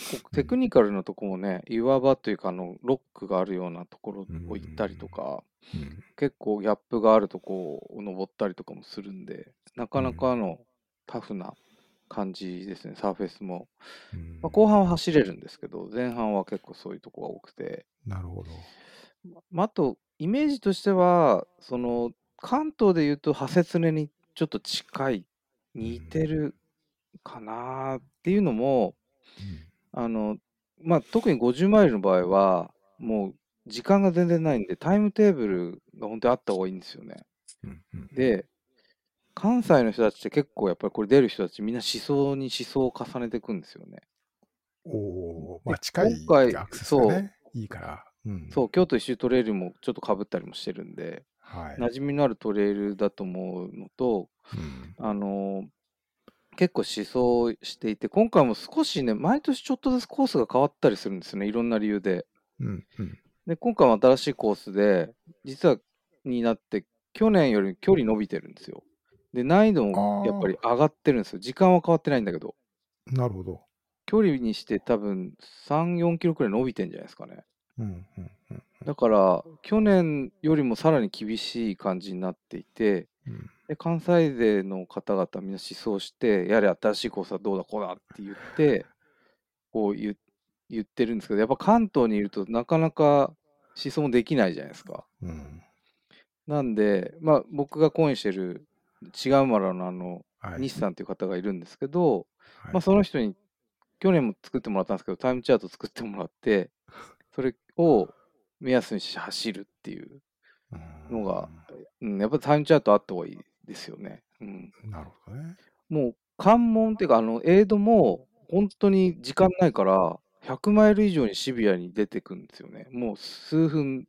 結構テクニカルなとこもね、岩場というかあのロックがあるようなところを行ったりとか、結構ギャップがあるとこを登ったりとかもするんで、なかなかのタフな感じですね、サーフェスも。まあ、後半は走れるんですけど、前半は結構そういうとこが多くて。なるほど。まあ、あと、イメージとしては、その、関東でいうと、ハセツネにちょっと近い、似てるかなっていうのも、あの、まあ、特に50マイルの場合は、もう時間が全然ないんで、タイムテーブルが本当にあった方がいいんですよね。うんうん、で、関西の人たちって結構やっぱりこれ出る人たちみんな思想に思想を重ねていくんですよね。おお、まあ近い今回、そう、いいから。うん、そう、京都一周トレイルもちょっとかぶったりもしてるんで、はい、馴染みのあるトレイルだと思うのと、うん、あの、結構思想していて、今回も少しね、毎年ちょっとずつコースが変わったりするんですよね、いろんな理由で。うんうん、で、今回も新しいコースで、実はになって、去年より距離伸びてるんですよ。で、難易度もやっぱり上がってるんですよ。時間は変わってないんだけど。なるほど。距離にして多分3、4キロくらい伸びてんじゃないですかね。うんうんうん、だから、去年よりもさらに厳しい感じになっていて、うん、で関西勢の方々みんな思想して、やれ新しいコースはどうだこうだって言って、こう言言ってるんですけど、やっぱ関東にいるとなかなか思想もできないじゃないですか。うん。なんで、まあ、僕がコインしてる違うマラのあの、はい。西さんっていう方がいるんですけど、はいまあ、その人に去年も作ってもらったんですけど、タイムチャート作ってもらって、それを目安にして走るっていうのが、うん、やっぱタイムチャートあった方がいいですよね。うん、うんなるほどね。もう関門っていうか、あの、エイドも本当に時間ないから、100マイル以上にシビアに出てくんですよね。もう数分、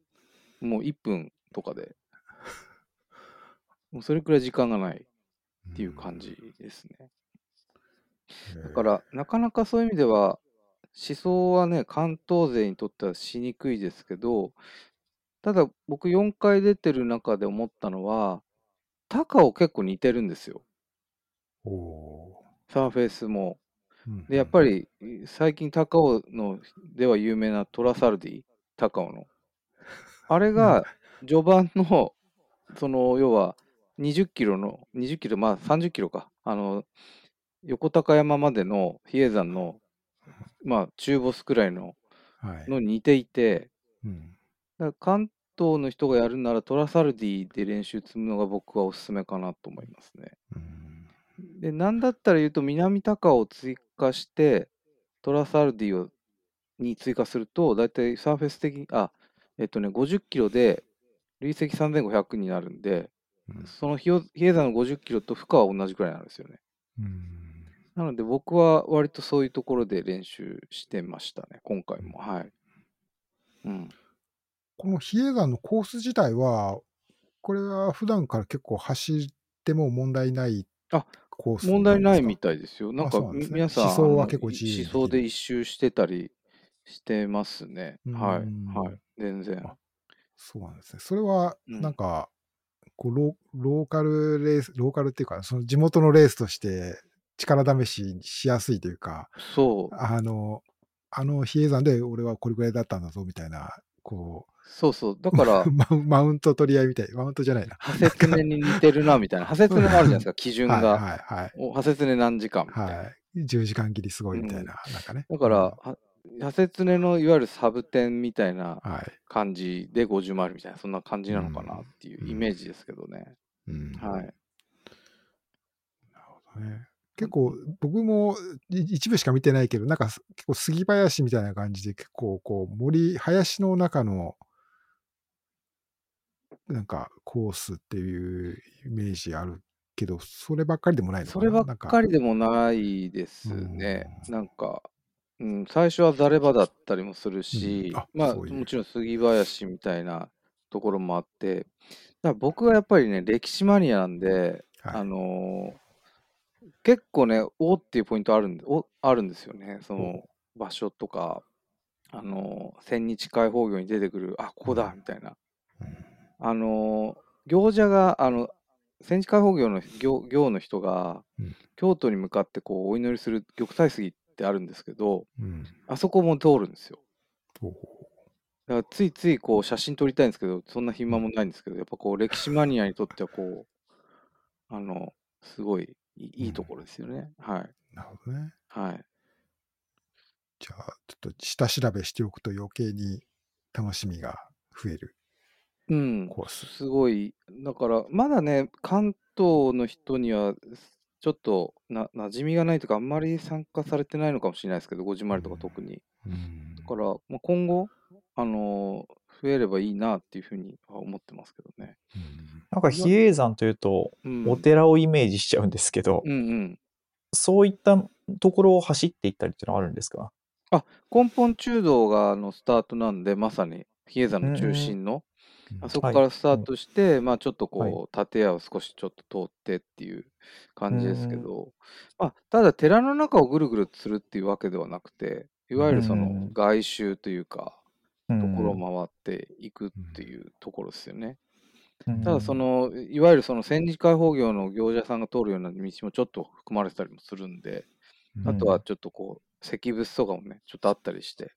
もう1分とかで。もうそれくらい時間がないっていう感じですね。うん。だから、なかなかそういう意味では、思想はね、関東勢にとってはしにくいですけど、ただ僕4回出てる中で思ったのは、高尾結構似てるんですよ。サーフェイスも。ーで、やっぱ、り最近高尾のでは有名なトラサルディ、高尾の。あれが序盤の、その、要は20キロの、20キロ、まあ30キロか。あの、横高山までの比叡山の、まあ中ボスくらいのうんはい。のに似ていて、うんだから関東の人がやるならトラサルディで練習積むのが僕はおすすめかなと思いますね。うんで、なんだったら言うと南高尾を追加してトラサルディをに追加すると、だいたいサーフェス的に、あ、えっとね、50キロで累積3500になるんで、うんその比叡山の50キロと負荷は同じくらいになるんですよね。うんなので僕は割とそういうところで練習してましたね、今回も。はい。うん。この比叡山のコース自体は、これは普段から結構走っても問題ないあコース問題ないみたたいですよ。なんか、そうなんですねみ皆さん、思想は結構自由にできる思想で一周してたりしてますね。はい。うんはい。全然。あそうなんですね。それは、うんなんか、こうロローカルレース、ローカルっていうか、その地元のレースとして力試ししやすいというか、そう。あの、あの比叡山で俺はこれぐらいだったんだぞみたいな、こそうそう。だからう、マウンマウント取り合いみたい、マウントじゃないな。ハセツネに似てるな、みたいな。ハセツネもあるじゃないですか、基準はいが。はいはい。おハセツネ何時間みたいな。はい。10時間切りすごいみたいな、なんかね。だから、はハセツネのいわゆるサブテンみたいなはい。感じで50マイルみたいな、そんな感じなのかなっていうイメージですけどね。うん。はい。ね結構、僕もい一部しか見てないけど、なんかす結構杉林みたいな感じで、結構こう森、林の中の、なんかコースっていうイメージあるけど、そればっかりでもないのかなそればっか。りでもないですね。なんか、うん、最初はザレバだったりもするし、うん。あまあ、そういう。もちろん杉林みたいなところもあって、だから僕はやっぱりね、歴史マニアなんで、はい。あのー結構ね、おっていうポイントあるんで、おあるんですよね。その場所とか、あのー千日開放業に出てくる、あ、ここだ、みたいな。うんあのー行者が、あの、千日開放業の行行の人が、うん京都に向かってこうお祈りする玉砕杉ってあるんですけど、うんあそこも通るんですよ。だからついついこう写真撮りたいんですけど、そんな暇もないんですけど、やっぱこう歴史マニアにとってはこう、あの、すごいいいところですよね。はい。うなるほどね。はい。じゃあ、ちょっと下調べしておくと余計に楽しみが増えるうん。コース。すごい。だから、まだね、関東の人には、ちょっとな馴染みがないというか、あんまり参加されてないのかもしれないですけど、50マイルとか特に。うんだから、まあ、今後、あのー増えればいいなっていうふうには思ってますけどね。うんなんか比叡山というと、うん、お寺をイメージしちゃうんですけど、うんうん。そういったところを走っていったりっていうのはあるんですか？根本中道があのスタートなんで、まさに比叡山の中心の、あそこからスタートして、まあちょっとはい。こう、建屋を少しちょっと通ってっていう感じですけど、まあ、ただ寺の中をぐるぐるするっていうわけではなくて、いわゆるそのうん。外周というか、とところを回っていくっていうところですよね。うんただそ、の、いわゆるその千日開放業の業者さんが通るような道もちょっと含まれてたりもするんで、うんあとはちょっとこう、石仏とかもね、ちょっとあったりして、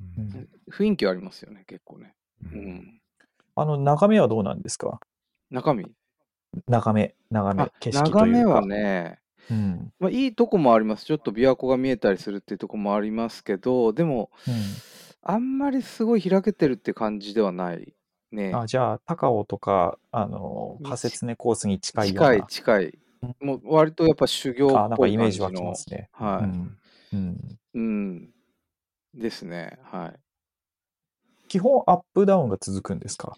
うん。雰囲気はありますよね、結構ね。ううんん。あの、眺めはどうなんですか？中身？眺め、眺めあ、景色というか。眺めはね、うん。まあ、いいとこもあります。ちょっと琵琶湖が見えたりするっていうとこもありますけど、でも、うんあんまりすごい開けてるって感じではないね。あ、じゃあ、高尾とか、あの、にハセツネコースに近いような。近い近い。もう割とやっぱ修行あ、なんかっぽいイメージ湧じのますね。はい。うん。うん。うん。ですね。はい。基本アップダウンが続くんですか？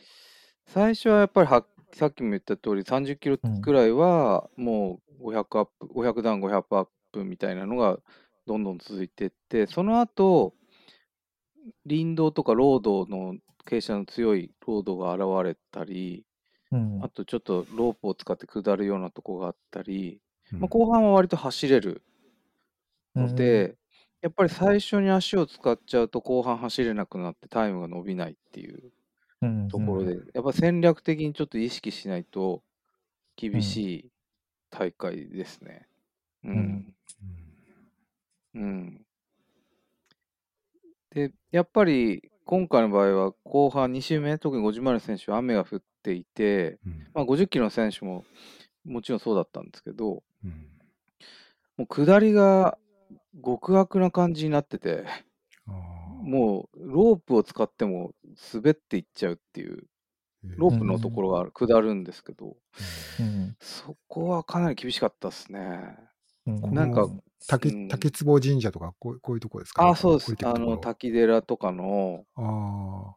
最初はやっぱりはさっきも言った通り30キロうんくらいはもう500アップ、500ダウン、500アップみたいなのがどんどん続いていって、その後、林道とかロードの傾斜の強いロードが現れたり、うんあ。とちょっとロープを使って下るようなとこがあったり、うんまあ、後半は割と走れるので、やっぱり最初に足を使っちゃうと後半走れなくなってタイムが伸びないっていううん、ところで、やっぱ戦略的にちょっと意識しないと厳しい大会ですね。ううんん。うん。で、やっぱり今回の場合は後半2周目、特に50マイルの選手は雨が降っていて、うんまあ、50キロの選手ももちろんそうだったんですけど、うんもう下りが極悪な感じになってて、あもうロープを使っても滑っていっちゃうっていう、ー。ロープのところが下るんですけど、うん。そこはかなり厳しかったですね。うん。なんかこの竹うん。竹壺神社とかこうこういうとこですか、あ、そうです。降り。てくあところ。の、滝寺とかのあ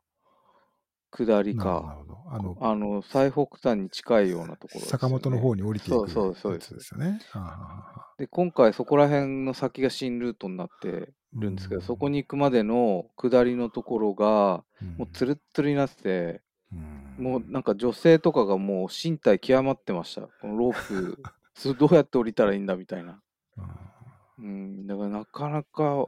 下りあ、なか、るほど。あの、あの、最北端に近いようなところですよね、坂本の方に降りていくそうそうそうですやつですよね。あで、今回そこら辺の先が新ルートになってーるんですけど、うそこに行くまでの下りのところが、もうつるっつるになってて、うんもうなんか女性とかがもう身体極まってました。このロープ、どうやって降りたらいいんだみたいな。うん、だからなかなか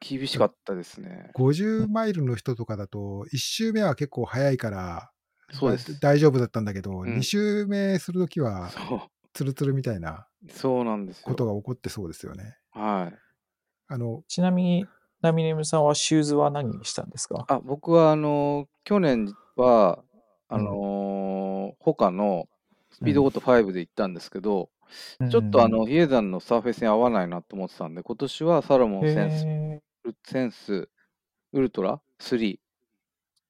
厳しかったですね。50マイルの人とかだと、1周目は結構早いから、そうです。大丈夫だったんだけど、ん2周目するときは、そう、ツルツルみたいなそうなんですよ。ことが起こってそうですよね。はい。あの、ちなみに、ナミネムさんはシューズは何にしたんですか？あ、僕はあの、去年は、あのー他のスピードゴート5で行ったんですけど、ちょっとあ、の、比叡山のサーフェスに合わないなと思ってたんで、今年はサロモンセンス、へセンスウルトラ？3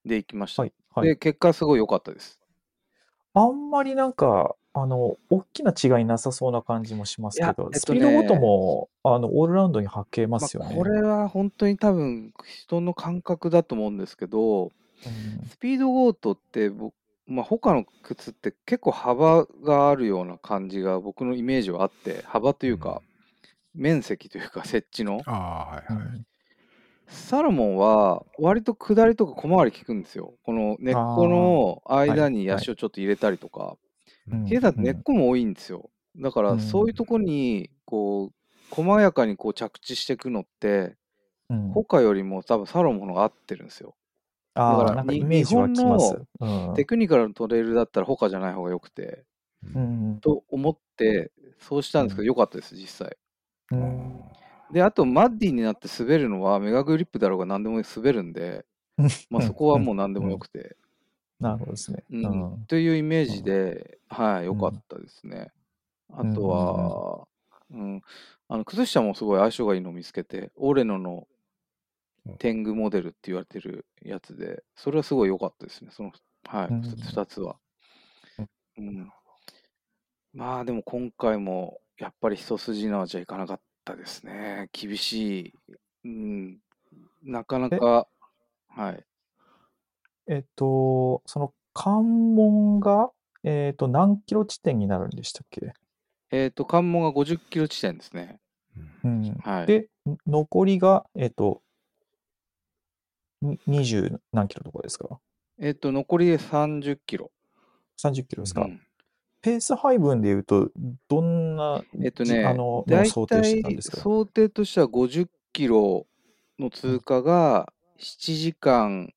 で行きましはい、はい。で、結果すごい良かったです。あんまりなんか、あの、大きな違いなさそうな感じもしますけど、えっスピードごとも、あの、オールラウンドに履けますよね。これは本当に多分人の感覚だと思うんですけど、うんスピードゴートって僕、まあ、他の靴って結構幅があるような感じが僕のイメージはあって、幅というか、面積というか、設置の。ああ、はいはい。サロモンは割と下りとか小回り効くんですよ。この根っこの間に足をちょっと入れたりとか。うんヒエだと根っこも多いんですよ。だからうんそういうとこに、こう、細やかにこう着地していくのって、うん他よりも多分サロモンの方が合ってるんですよ。だからなんかにイメージ湧きます。うん。テクニカルのトレイルだったら他じゃない方が良くて、うん。と思って、そうしたんですけど、良かったです、実際。うん。で、あと、マッディになって滑るのは、メガグリップだろうが何でも滑るんで、まあ、そこはもう何でもよくて、なるほどですね。というイメージで、はい、良かったですね。あとは、うん、あの靴下もすごい相性がいいのを見つけて、オレノの天狗モデルって言われてるやつで、それはすごい良かったですね、その、はい、うん2つは。うん。まあでも今回もやっぱり一筋縄じゃいかなかったですね。厳しい。うん。なかなか、はい。えっと、その関門が、えっと、何キロ地点になるんでしたっけ？えっ、と、関門が50キロ地点ですね。うん。はい。で、ん残りが、えっと、に20何キロとかですか？えっ、と、残りで30キロ。?30 キロですか、うんペース配分でいうと、どんな、えっとねあの、の大想定してたん体ですか？想定としては50キロの通過が7時間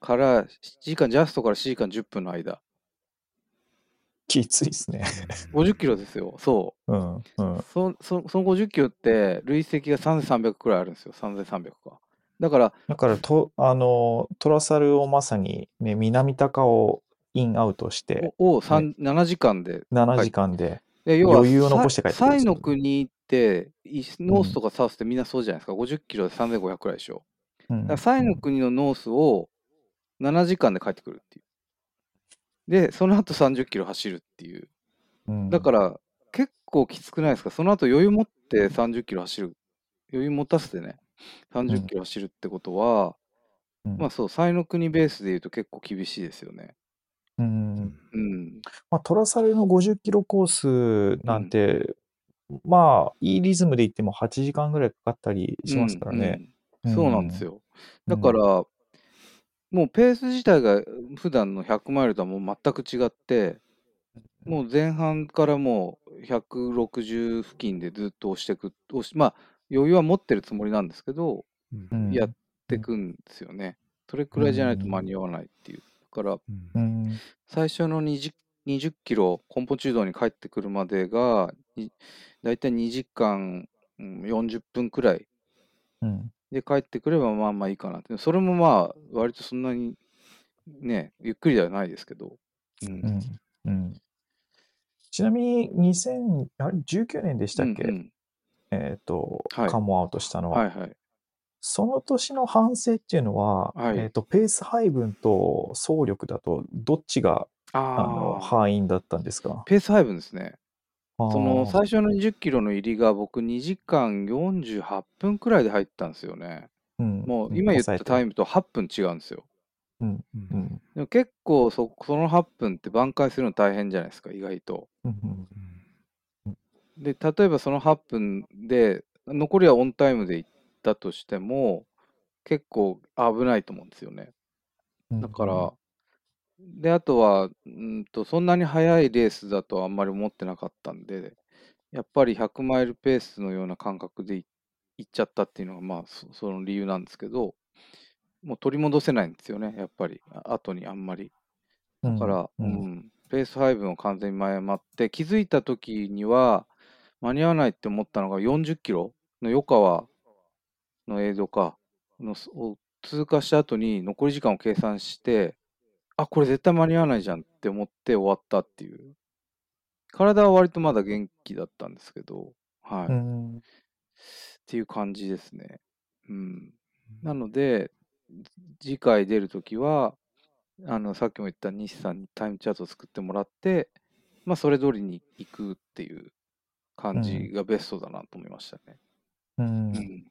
から、7時間ジャストから7時間10分の間。きついですね。50キロですよ。そう。うん、うん。そそその50キロって累積が3300くらいあるんですよ。3300か。だから、だからと、あの、トラサルをまさに、ね、南高をインアウトして、をを三7時間で。7時間で、余裕を残して帰ってくるんですよサイの国って、イノースとかサウスってみんなそうじゃないですか。50キロで3500くらいでしょ。うん。だからサイの国のノースを7時間で帰ってくるっていう。で、その後30キロ走るっていう。うんだから結構きつくないですか？その後余裕持って30キロ走る。余裕持たせてね、30キロ走るってことは、うんまあそう、サイの国ベースで言うと結構厳しいですよね。うん。うん。まあ、トラサルの50キロコースなんて、まあ、いいリズムで行っても8時間ぐらいかかったりしますからね。うんうんそうなんですよ。だから、もうペース自体が普段の100マイルとはもう全く違って、もう前半からもう160付近でずっと押していく、押しまあ余裕は持ってるつもりなんですけど、うん。やっていくんですよね。それくらいじゃないと間に合わないっていう。だから、うん。最初の 20, 20キロ、コンポ中道に帰ってくるまでが、いだいたい2時間うん40分くらい。うん。で帰ってくればまあまあいいかなって。それもまあ、割とそんなにね、ゆっくりではないですけど。うん。うん。うん。ちなみに2019年でしたっけ、うんうんえっ、と、はいカモアウトしたのは、はいはい。その年の反省っていうのは、はいえっ、と、ペース配分と走力だと、どっちが、あの、ああ、敗因だったんですか？ペース配分ですね。そその最初の20キロの入りが僕2時間48分くらいで入ったんですよね。もう今言ったタイム。ムと8分違うんですよ。うんうんでも結構そその8分って挽回するの大変じゃないですか、意外と。うんで、例えばその8分で、残りはオンタイムで行ったとしても、結構危ないと思うんですよね。うん。だから、で、あとは、うんと、そんなに速いレースだとあんまり思ってなかったんで、やっぱり100マイルペースのような感覚でい行っちゃったっていうのが、まあ、そその理由なんですけど、もう取り戻せないんですよね、やっぱり、あ後にあんまり。だから、ううん。ん、ペース配分を完全に誤って、気づいた時には、間に合わないって思ったのが40キロの余川の映像か、のすを通過した後に残り時間を計算して、あ、これ絶対間に合わないじゃんって思って終わったっていう。体は割とまだ元気だったんですけど、はい。っうんていう感じですね。うん。なので、次回出るときは、あの、さっきも言った西さんにタイムチャートを作ってもらって、まあ、それ通りに行くっていう感じがベストだなと思いましたね。ううんん。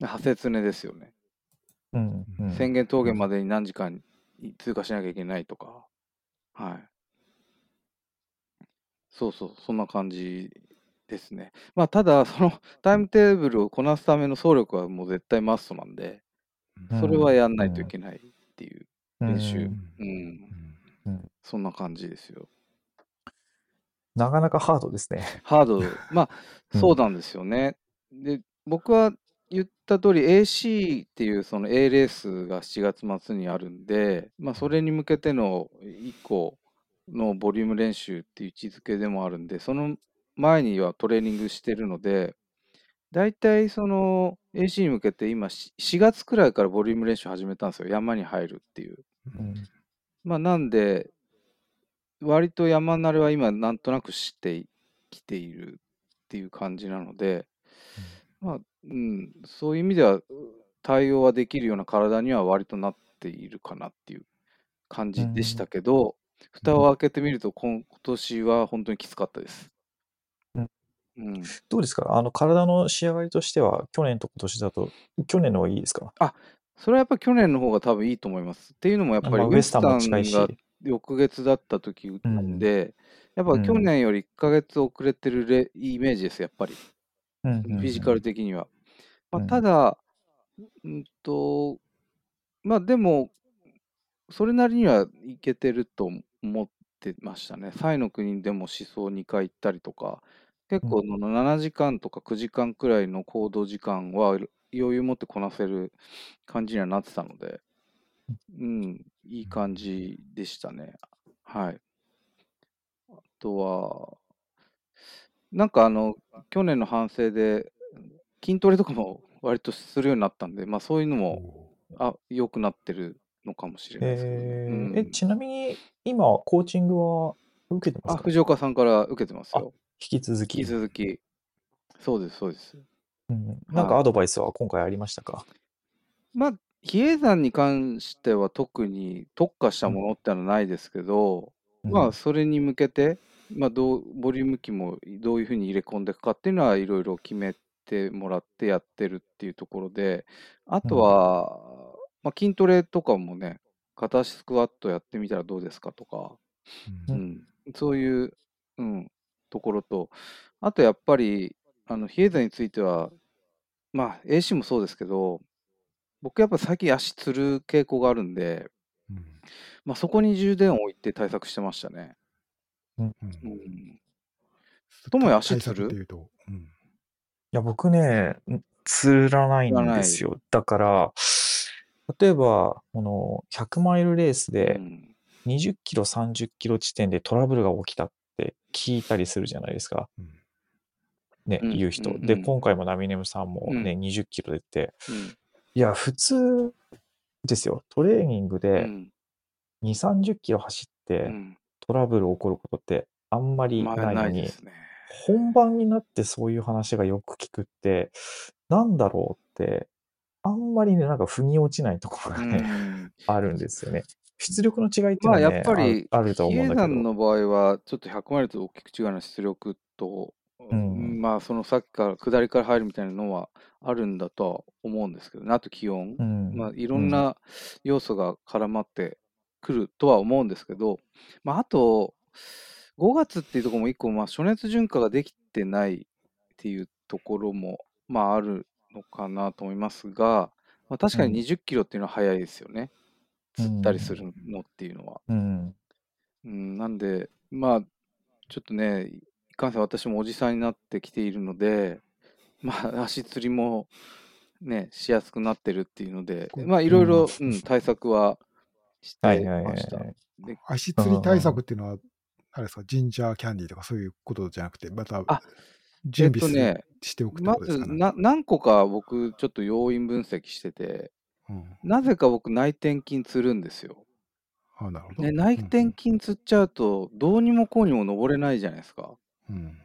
派切ねですよね。うんうん宣言峠までに何時間通過しなきゃいけないとか。はい。そうそう、そんな感じですね。まあ、ただ、そのタイムテーブルをこなすための総力はもう絶対マストなんで、それはやんないといけないっていう練習。うん。うんそんな感じですよ。なかなかハードですね。ハード、まあ、うんそうなんですよね。で、僕は言った通り AC っていうその A レースが7月末にあるんで、まあ、それに向けての1個のボリューム練習っていう位置づけでもあるんで、その前にはトレーニングしてるので、大体その AC に向けて今し4月くらいからボリューム練習始めたんですよ。山に入るっていう。うんまあ、なんで、割と山慣れは今なんとなくしてきているっていう感じなので、まあ、うん、そういう意味では対応はできるような体には割となっているかなっていう感じでしたけど、蓋を開けてみると今今年は本当にきつかったです。うん。うん、どうですか？あの、体の仕上がりとしては、去年と今年だと、去年の方がいいですか？それはやっぱり去年の方が多分いいと思います。っていうのもやっぱりまあウエスタンが翌月だった時なんで、やっぱ去年より1ヶ月遅れてるレイメージです、やっぱり。うんフィジカル的には。まあ、うん。ただ、うんと、まあでも、それなりにはいけてると思ってましたね。サイの国でも思想2回行ったりとか、結構その7時間とか9時間くらいの行動時間は余裕持ってこなせる感じにはなってたので、うん、いい感じでしたね。はい。あとは、なんかあの、去年の反省で、筋トレとかも割とするようになったんで、まあそういうのも、あ、良くなってるのかもしれないですけどね。えうんーえ、ちなみに、今、コーチングは受けてまあ、すか？藤岡さんから受けてますよ。引き続引きき。続き。そうです、そうです。うんなんかアドバイスは今回ありましたか？まあ、比叡山に関しては特に特化したものってのはないですけど、うん。まあ、それに向けて、まあ、どうボリューム機もどういうふうに入れ込んでいくかっていうのはいろいろ決めてもらってやってるっていうところで、あとは、まあ、筋トレとかもね、片足スクワットやってみたらどうですかとか、ううん。ん、そういう、うん、ところと、あとやっぱり、あの、比叡山については、まあ、AC もそうですけど、僕やっぱ最近足つる傾向があるんで、うんまあ、そこに充電を置いて対策してましたね。うんうん。友也足対つる？策っていうと、うんいや、僕ね、ん釣らないんですよ。だから、例えば、この100マイルレースうでん。20キロ、30キロ地点でトラブルが起きたって聞いたりするじゃないですか。うんね、うん言う人。で、うんうん今回もナミネムさんもね、う20キロ出て、うんいや、普通ですよ。トレーニングうでん。2、30キロ走ってうん。トラブル起こることってあんまりまあ、ないのに、ないですね。本番になってそういう話がよく聞くって、なんだろうって、あんまりね、なんか腑に落ちないところうがね、ん。あるんですよね。出力の違いっていうまあ、のはね、やっぱり、あるあるとは思うんだけど。山の場合は、ちょっと100マイルと大きく違うのは出力と、うんまあ、そのさっきから下りから入るみたいなのはあるんだとは思うんですけどね。あと気温。うんまあ、いろんな要素が絡まってくるとは思うんですけど、まあ、あと、5月っていうところも一個、まあ、暑熱順化ができてないっていうところも、まあ、あるのかなと思いますが、まあ、確かに20キロっていうのは早いですよね。釣ったりするのっていうのは。うん。うん、なんで、まあ、ちょっとね、いかんせん私もおじさんになってきているので、まあ、足つりもね、しやすくなってるっていうのでまあ、いろいろ、ううん、対策はしてました。足つり対策っていうのは、あれですか、ジンジャーキャンディーとかそういうことじゃなくて、またあ準備する、えっとねしておくってまずことですかね。な、何個か僕、ちょっと要因分析してて、うん、なぜか僕、内転筋つるんですよ。あなるほど。ね、内転筋つっちゃうと、どうにもこうにも登れないじゃないですか。うん。うん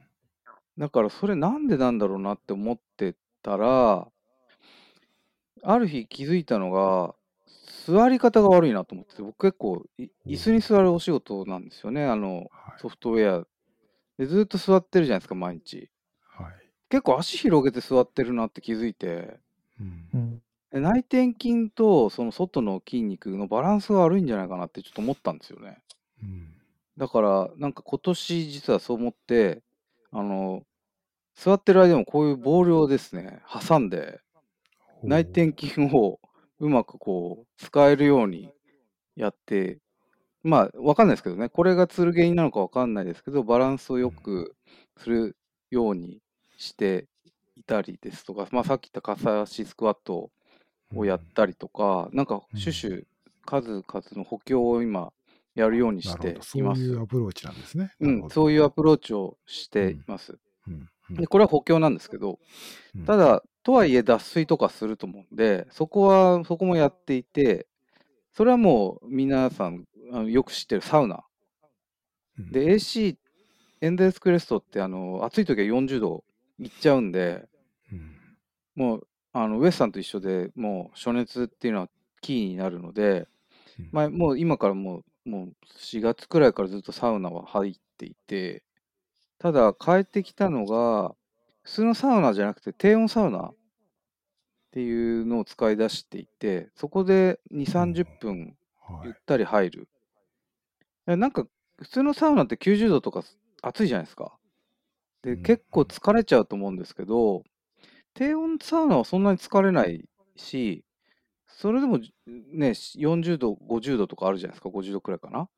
だからそれなんでなんだろうなって思ってたら、ある日気づいたのが、座り方が悪いなと思ってて、僕結構い椅子に座るお仕事なんですよね、あのはい。ソフトウェア。でずっと座ってるじゃないですか、毎日。はい。結構足広げて座ってるなって気づいて、うんうん。で内転筋とその外の筋肉のバランスが悪いんじゃないかなってちょっと思ったんですよね。うんだから、なんか今年実はそう思って、あの、座ってる間もこういうボールをですね、挟んで、内転筋をうまくこう、使えるようにやって、まあ、わかんないですけどね、これがつる原因なのかわかんないですけど、バランスをよくするようにしていたりですとか、まあ、さっき言った片足スクワットをやったりとか、なんか、うん。シュシュ、数々の補強を今、やるようにしてなるほど。そいうます。いうアプローチなんですね。うん、そういうアプローチをしています。うんうんで、これは補強なんですけど、うんただ、とはいえ脱水とかすると思うんで、そこは、そこもやっていて、それはもう皆さんよく知ってるサウナ。うんで、AC、エンデレスクレストってあの暑い時は40度いっちゃうんで、うんもうあのウエスさんと一緒でもう暑熱っていうのはキーになるので、うんまあ、もう今からもうもう4月くらいからずっとサウナは入っていて、ただ帰ってきたのが、普通のサウナじゃなくて低温サウナっていうのを使い出していて、そこで2、30分はいゆったり入る。いやなんか普通のサウナって90度とか暑いじゃないですか。で、うん結構疲れちゃうと思うんですけど、低温サウナはそんなに疲れないし、それでもじね、40度、50度とかあるじゃないですか、50度くらいかな。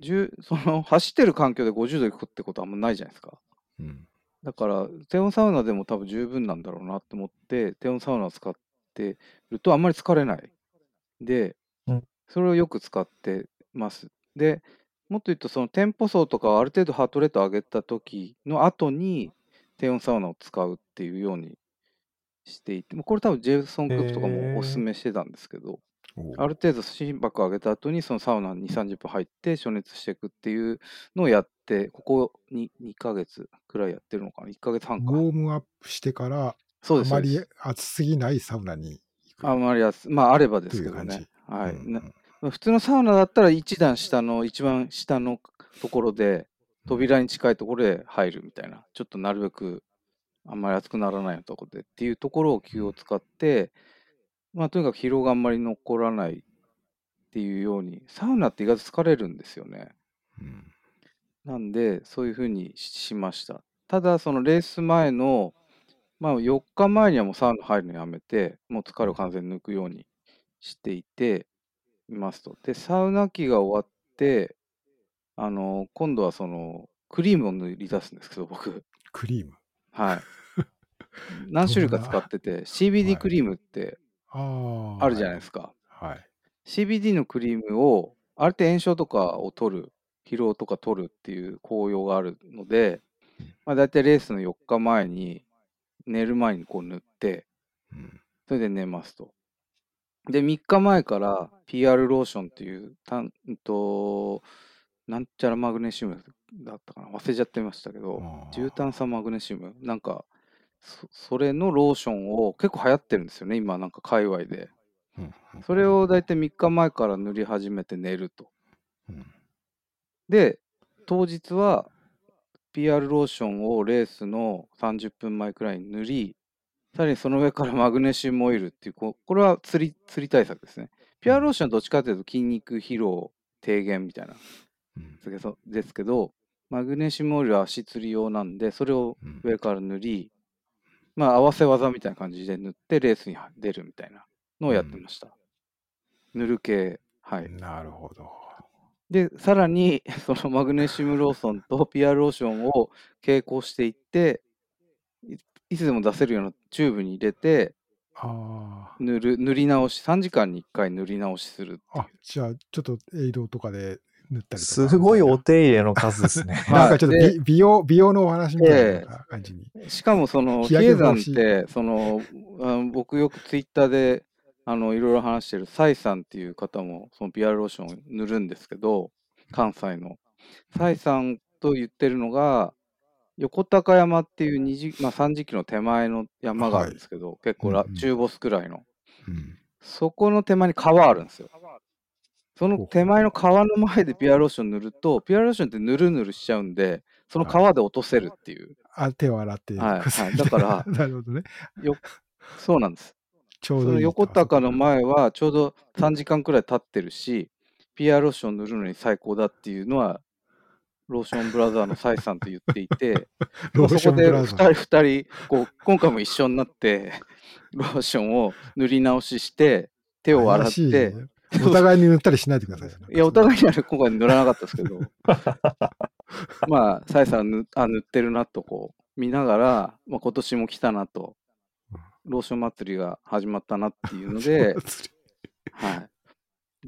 10 その走ってる環境で50度いくってことはあんまないじゃないですか。うんだから、低温サウナでも多分十分なんだろうなって思って、低温サウナを使ってるとあんまり疲れない。でうん、それをよく使ってます。で、もっと言うと、その店舗層とかをある程度ハートレート上げた時の後に低温サウナを使うっていうようにしていて、これ多分ジェイソン・クックとかもおすすめしてたんですけど、おある程度心拍上げた後にそのサウナに2、30分入って暑熱していくっていうのをやって、ここに2ヶ月くらいやってるのかな ?1 ヶ月半か。ウォームアップしてから。あまり暑すぎないサウナに行くく。あまりやす、まあ、あればですけどね。はい、うん普通のサウナだったら一段下の、一番下のところで、扉に近いところで入るみたいな、ちょっとなるべくあんまり熱くならないところでっていうところを気を使って、まあとにかく疲労があんまり残らないっていうように、サウナって意外と疲れるんですよね。うん、なんで、そういうふうにしました。ただ、そのレース前の、まあ4日前にはもうサウナ入るのやめて、もう疲れを完全に抜くようにしていて、いますと。で、サウナ期が終わって、あの、今度はその、クリームを塗り出すんですけど、僕。クリームはい。何種類か使ってて、CBD クリームってあるじゃないですか。はい。CBD のクリームを、あれって炎症とかを取る、疲労とか取るっていう効用があるので、まあ、大体レースの4日前に、寝る前にこう塗って、それで寝ますと。で、3日前から PR ローションっていう、たんと、なんちゃらマグネシウムだったかな？忘れちゃってましたけど、重炭酸マグネシウム？なんかそ、それのローションを結構流行ってるんですよね、今なんか界隈で。それを大体3日前から塗り始めて寝ると。で、当日は PR ローションをレースの30分前くらいに塗り、さらにその上からマグネシウムオイルっていう、ここれは釣り釣り対策ですね。ピュアローションはどっちかというと筋肉疲労低減みたいな、ですけど、マグネシウムオイルは足釣り用なんで、それを上から塗り、まあ合わせ技みたいな感じで塗ってレースに出るみたいなのをやってました。塗る系。はい。なるほど。で、さらに、そのマグネシウムローソンとピアローションを傾向していって、いつでも出せるようなチューブに入れて、塗る塗り直し、3時間に1回塗り直しするあ、じゃあ、ちょっとエイドとかで塗ったりとか。すごいお手入れの数ですね。なんかちょっと美美容、美容のお話みたいな感じに。えー、しかもその、比叡山って、その、僕よくツイッターで、あの、いろいろ話してる、サイさんっていう方も、そのピアローションを塗るんですけど、関西の。サイさんと言ってるのが、横高山っていう2時、まあ、3時期の手前の山があるんですけど、はい、結構ラ、うん中ボスくらいの、うん、そこの手前に川あるんですよ。その手前の川の前でピュアローション塗ると、ピュアローションってぬるぬるしちゃうんで、その川で落とせるっていう。はい、あ手を洗って。はい、はい、だから、なるほどね。よそうなんです。ちょうどその横高の前はちょうど3時間くらい経ってるし、ピアローション塗るのに最高だっていうのはローションブラザーのサイさんと言っていて、そこで2人、2人こう、今回も一緒になって、ローションを塗り直しして、手を洗って、お互いに塗ったりしないでください。いや、お互いには今回塗らなかったですけど、まあ、サイさん塗あ塗ってるなとこう見ながら、まあ、今年も来たなと、ローション祭りが始まったなっていうので、はい。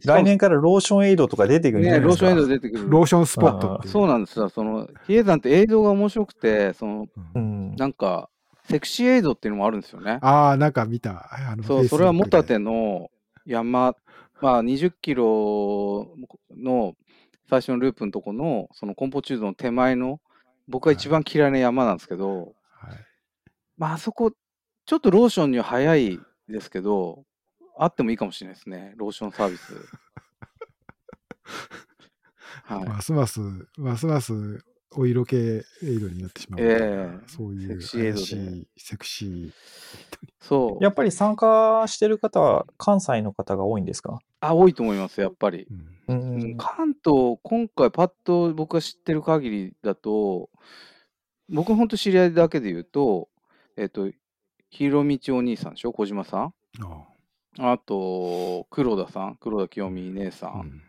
来年からローションエイドとか出てくるんじゃないですか、ね、ローションエイド出てくる。ローションスポットそうなんですよ。その、比叡山って映像が面白くて、その、うん、なんか、セクシーエイドっていうのもあるんですよね。ああ、なんか見た。そう、それはモタテの山、まあ20キロの最初のループのとこの、そのコンポチュードの手前の、僕が一番嫌いな山なんですけど、はい、まああそこ、ちょっとローションには早いですけど、あってもいいかもしれないですね。ローションサービス。はい、ますます、ますますお色気エイドになってしまう。えー、そういうセクシーエイドで。セクシー。そう。やっぱり参加してる方は関西の方が多いんですか？あ、多いと思います、やっぱり。うん、関東、今回パッと僕が知ってる限りだと、僕本当知り合いだけで言うと、えっ、と、ひろみちお兄さんでしょ？小島さん？あああと、黒田さん、黒田清美姉さん？うん、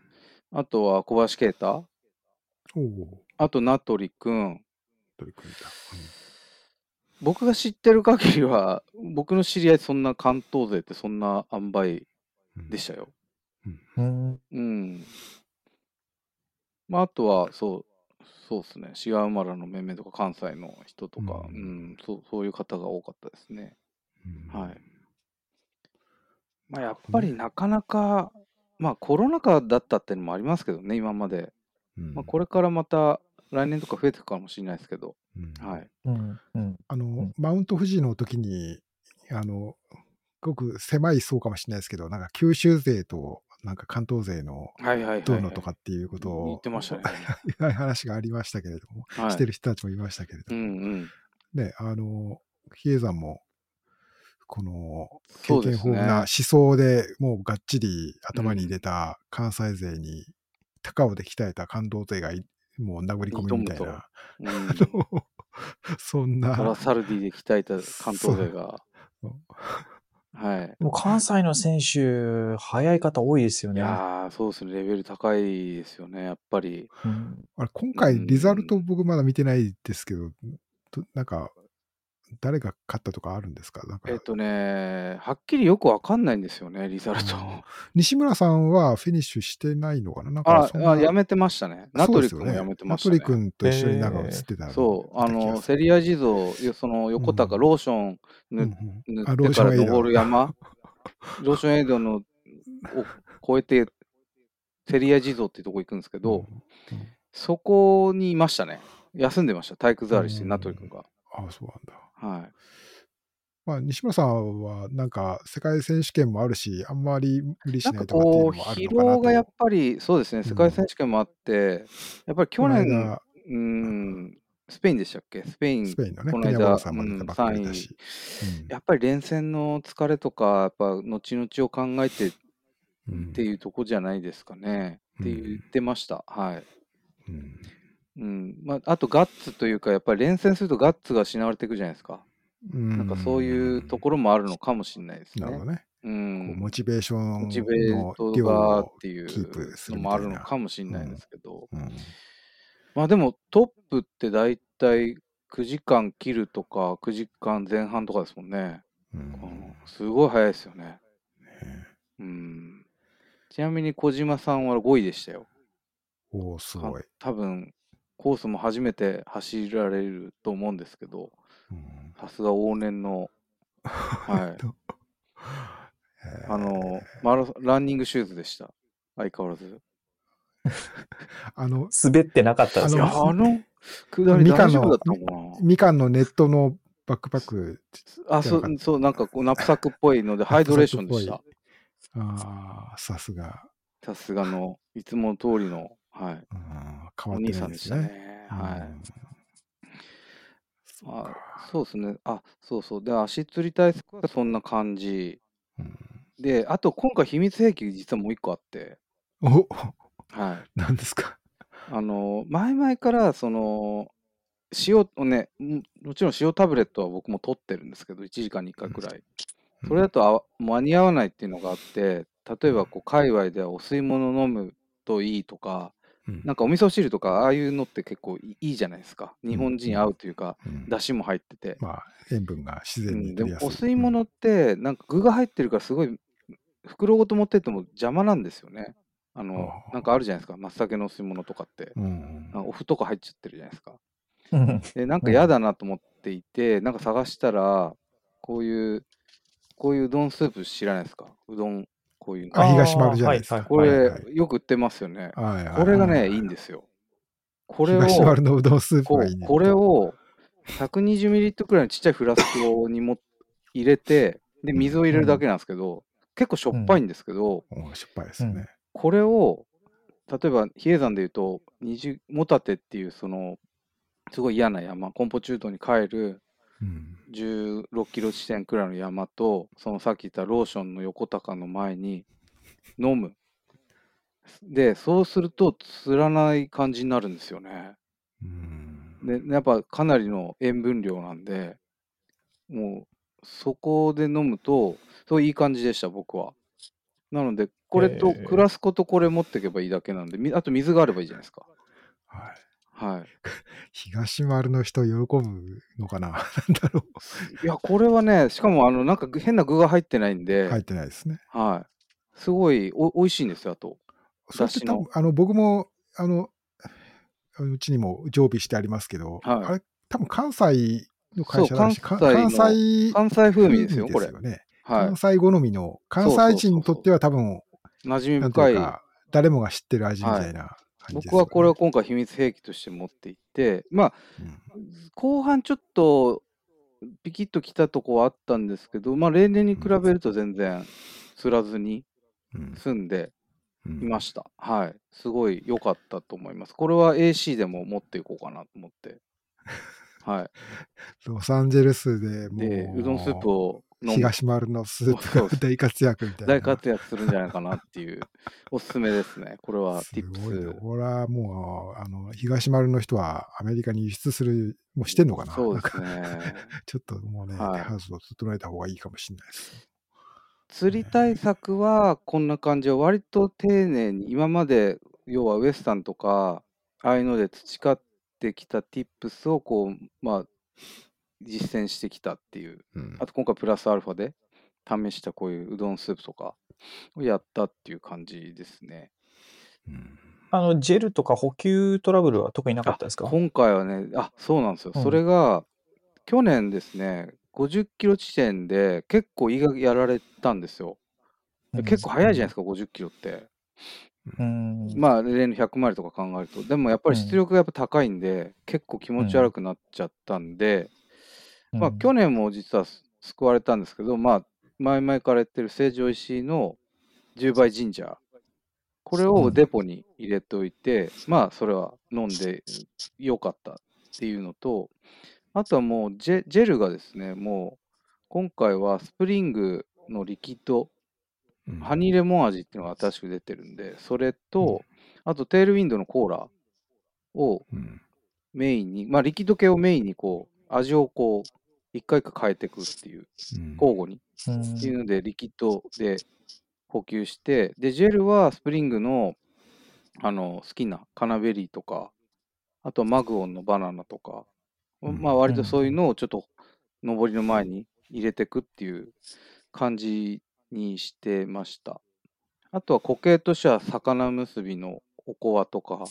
あとは小橋啓太？あと、名取くん。僕が知ってる限りは、僕の知り合いそんな関東勢ってそんな塩梅でしたよ。うん。うん。まあ、あとは、そう、そうですね。滋賀馬らの面々とか関西の人とか、うん、うん、そうそういう方が多かったですね。うん、はい。まあ、やっぱりなかなか、まあコロナ禍だったっていうのもありますけどね、今まで。まあ、これからまた来年とか増えていくかもしれないですけど、はい。あの、マウント富士の時に、あの、ごく狭い層かもしれないですけど、なんか九州勢となんか関東勢のどうのとかっていうことを、言ってましたね。話がありましたけれども、はい、してる人たちもいましたけれども、うんうん、ね、あの、比叡山も、この経験豊富な思想でもうがっちり頭に入れた関西勢に高尾で鍛えた感動勢がもう殴り込みみたいな、うん、そんな。トラサルディで鍛えた関東勢が。はい。もう関西の選手、速い方多いですよね。いやそうですね。レベル高いですよね、やっぱり。うん、あれ今回、リザルト僕まだ見てないですけど、なんか、誰が勝ったとかあるんですか？えっとね、はっきりよくわかんないんですよね、リザルト。西村さんはフィニッシュしてないのかな？なんかああ、やめてましたね。ナトリ君もやめてましたね。ナトリ君と一緒になんか映ってた、そう、あの、せりあい地蔵、その横高、ローション塗ってから登る山、ローションエイドのを越えて、せりあい地蔵っていうとこ行くんですけど、そこにいましたね。休んでました。体育座りして、ナトリ君が。ああ、そうなんだ。はい。まあ、西村さんは、なんか、世界選手権もあるし、あんまり無理しないとかっていうのもあるのかなと。疲労がやっぱり、そうですね、世界選手権もあって、やっぱり去年、うん、スペインでしたっけ？スペイン、スペインのね、この間、うん、3位、やっぱり連戦の疲れとか、やっぱ後々を考えてっていうとこじゃないですかね、って言ってました。はい。うんうんまあ、あとガッツというか、やっぱり連戦するとガッツが失われていくじゃないですか。なんかそういうところもあるのかもしれないですね。なるほどね。うん、モチベーションモチベートがっていうのもあるのかもしれないですけど、うんうん、まあでもトップって大体9時間切るとか9時間前半とかですもんね。うん、すごい早いですよね。ねうん、ちなみに小島さんは5位でしたよ。おおすごい。多分コースも初めて走られると思うんですけど、さすが往年の、はい。あの、マラランニングシューズでした。相変わらず。あの、滑ってなかったですよ。あの、下り大丈夫だったのかな？みかんのネットのバックパック。あ、そう、そう、なんかこう、ナプサックっぽいので、ハイドレーションでした。ああ、さすが。さすがの、いつも通りの、はい。変わってないですね。はい。あそうですね。あ、そうそう。で、足つり対策はそんな感じ。うん、で、あと今回秘密兵器実はもう一個あって。おはい。何ですか？あの、前々からその、塩をね、もちろん塩タブレットは僕も取ってるんですけど、1時間に1回くらい。それだとあ間に合わないっていうのがあって、例えばこう界隈ではお吸い物飲むといいとか、なんかお味噌汁とかああいうのって結構いいじゃないですか。日本人合うというか、だしも入ってて。まあ、塩分が自然にでもお吸い物って、なんか具が入ってるからすごい、袋ごと持ってっても邪魔なんですよね。あの、なんかあるじゃないですか。松茸のお吸い物とかって。お麩とか入っちゃってるじゃないですか。で、なんか嫌だなと思っていて、なんか探したら、こういう、こういううどんスープ知らないですか？うどんこういうの。あ、東丸じゃないですか。これ、よく売ってますよね。これがね、いいんですよ。これを、東丸のうどんスープがいい、ね、これを、120ミリリットルくらいのちっちゃいフラスコにも入れて、で、水を入れるだけなんですけど、うん、結構しょっぱいんですけど、うん、しょっぱいですね。これを、例えば、比叡山でいうと、モタテっていう、その、すごい嫌な山、コンポチュートに帰る16キロ地点くらいの山と、そのさっき言ったローションの横高の前に飲む。で、そうすると、つらない感じになるんですよね。で、やっぱかなりの塩分量なんで、もう、そこで飲むと、そういい感じでした、僕は。なので、これと、クラスコとこれ持っていけばいいだけなんで、あと水があればいいじゃないですか。はい。はい。東丸の人喜ぶのかな？なんだろう。いや、これはね、しかも、あの、なんか変な具が入ってないんで。入ってないですね。はい。すごいお、おいしいんですよ、あと。だしの。あの、僕も、あの、うちにも常備してありますけど、はい、あれ、多分関西の会社だし、関西、関西風味ですよ、これ。関西好みの、関西人にとっては多分、馴染み深い。誰もが知ってる味みたいな。僕はこれを今回秘密兵器として持っていって、まあ、うん、後半ちょっとピキッと来たとこはあったんですけど、まあ、例年に比べると全然釣らずに済んでいました。はい。すごい良かったと思います。これは AC でも持っていこうかなと思って。はい。ロサンゼルスでもう、で、うどんスープを東丸のスープが大活躍みたいな。大活躍するんじゃないかなっていう、おすすめですね。これは、ティップス。これはもう、あの、東丸の人はアメリカに輸出する、もうしてんのかな？そうですね。ちょっともうね、はい、ハウスを整えた方がいいかもしれないです。釣り対策はこんな感じは割と丁寧に今まで要はウエスタンとかああいうので培ってきたティップスをこうまあ実践してきたっていう、うん、あと今回プラスアルファで試したこういううどんスープとかをやったっていう感じですね。うん、あのジェルとか補給トラブルは特になかったですか？今回はね、あそうなんですよ、うん、それが去年ですね、50キロ地点で結構胃がやられたんですよ。結構早いじゃないですか、50キロって。うん、まあ、例の100マイルとか考えると。でもやっぱり出力がやっぱ高いんで、結構気持ち悪くなっちゃったんで、まあ、去年も実は救われたんですけど、まあ、前々から言ってる成城石井の10倍ジンジャー。これをデポに入れておいて、まあ、それは飲んでよかったっていうのと、あとはもうジェジェルがですね、もう今回はスプリングのリキッド、うん、ハニーレモン味っていうのが新しく出てるんで、それと、うん、あとテールウィンドのコーラをメインに、まあリキッド系をメインにこう、味をこう、一回か変えていくっていう、交互に。っていうので、リキッドで補給して、で、ジェルはスプリングの、あの、好きなカナベリーとか、あとマグオンのバナナとか、まあ割とそういうのをちょっと上りの前に入れていくっていう感じにしてました。あとは固形としては魚結びのおこわとか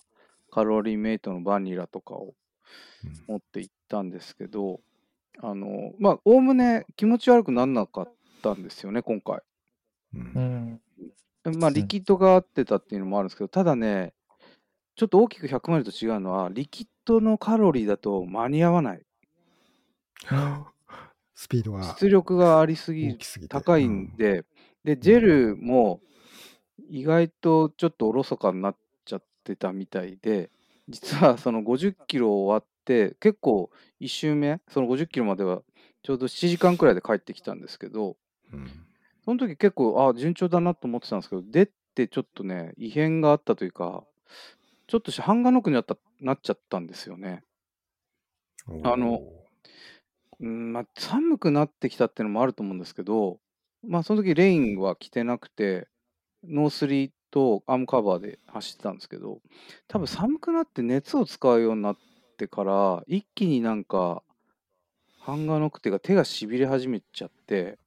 カロリーメイトのバニラとかを持っていったんですけど、あの、まあ、おおむね気持ち悪くならなかったんですよね、今回。うん。まあ、リキッドが合ってたっていうのもあるんですけど、ただね、ちょっと大きく100マイルと違うのは、リキッドのカロリーだと間に合わない。スピードが。出力がありすぎ、高いんで、うん、で、ジェルも意外とちょっとおろそかになっちゃってたみたいで、実はその50キロ終わって、結構1周目、その50キロまではちょうど7時間くらいで帰ってきたんですけど、うん、その時結構、あ順調だなと思ってたんですけど、出てちょっとね、異変があったというか、ちょっと半がノックになったなっちゃったんですよね。あの、うん、まあ、寒くなってきたっていうのもあると思うんですけど、まあ、その時レインは着てなくて、ノースリーとアームカバーで走ってたんですけど、多分寒くなって熱を使うようになっってから、一気になんか、ハンガーノックってか手がしびれ始めちゃって、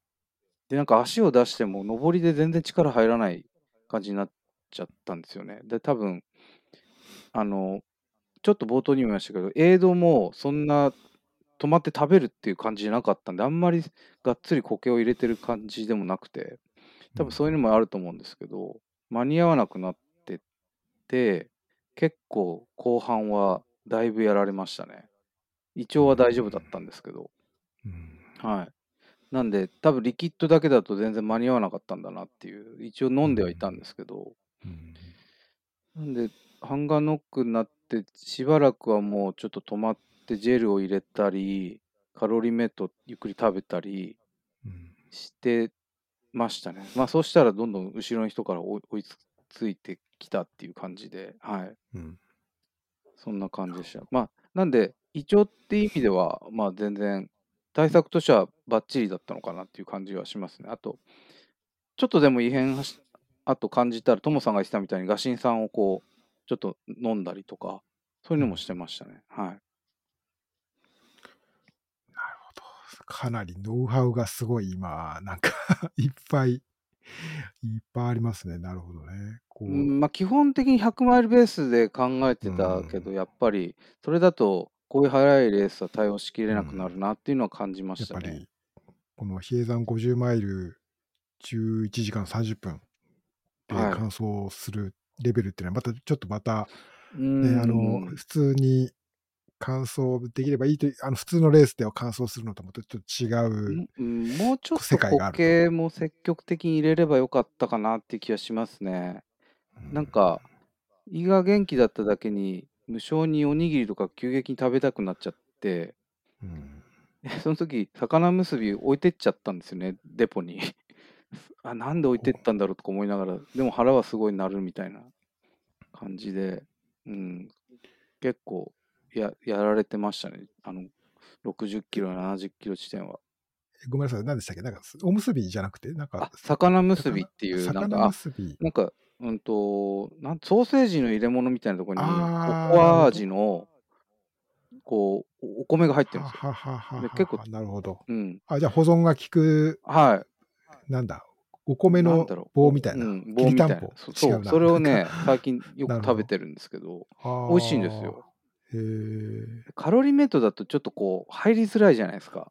で、なんか足を出しても上りで全然力入らない感じになっちゃったんですよね。で、多分、あの、ちょっと冒頭にも言いましたけど、エイドもそんな止まって食べるっていう感じじゃなかったんで、あんまりがっつり苔を入れてる感じでもなくて、多分そういうのもあると思うんですけど、間に合わなくなってて、結構後半はだいぶやられましたね。胃腸は大丈夫だったんですけど。はい。なんで、多分リキッドだけだと全然間に合わなかったんだなっていう、一応飲んではいたんですけど、なんで、ハンガーノックになって、しばらくはもうちょっと止まってジェルを入れたり、カロリーメイトゆっくり食べたりしてましたね。まあそうしたらどんどん後ろの人から追いついてきたっていう感じで、はい。うん、そんな感じでした。まあなんで、胃腸っていう意味では、まあ全然対策としてはバッチリだったのかなっていう感じはしますね。あと、ちょっとでも異変あと感じたら、ともさんが言ってたみたいに、ガシン酸をこう、ちょっと飲んだりとか、そういうのもしてましたね。はい。なるほど。かなりノウハウがすごい今、なんか いっぱい、いっぱいありますね。なるほどね。こうまあ、基本的に100マイルベースで考えてたけど、やっぱり、それだと、こういう速いレースは対応しきれなくなるなっていうのは感じましたね。やっぱり、この比叡山50マイル11時間30分で完走するレベルっていうのは、またちょっとまた、ね、あの普通に完走できればいいという、あの普通のレースでは完走するのともちょっと違う、うん、もうちょっと固形も積極的に入れればよかったかなって気がしますね。なんか、胃が元気だっただけに、無性におにぎりとか急激に食べたくなっちゃって、うん、その時魚結び置いてっちゃったんですよね、デポに。あ、なんで置いてったんだろうとか思いながら、でも腹はすごい鳴るみたいな感じで、うん、結構ややられてましたね。あの、60キロ、70キロ地点は。ごめんなさい、何でしたっけ？なんか、おむすびじゃなくて、なんか、魚結びっていう、なんか、なんか、うんと、なんソーセージの入れ物みたいなところに、おこわ味の、こう、お米が入ってるんですよ。はははは結構、なるほど。うん。あ、じゃあ保存が効く、はい。なんだ、お米の棒みたいな？うん、棒みたいな。そう、それをね、最近よく食べてるんですけど、美味しいんですよ。へカロリーメイトだとちょっとこう、入りづらいじゃないですか。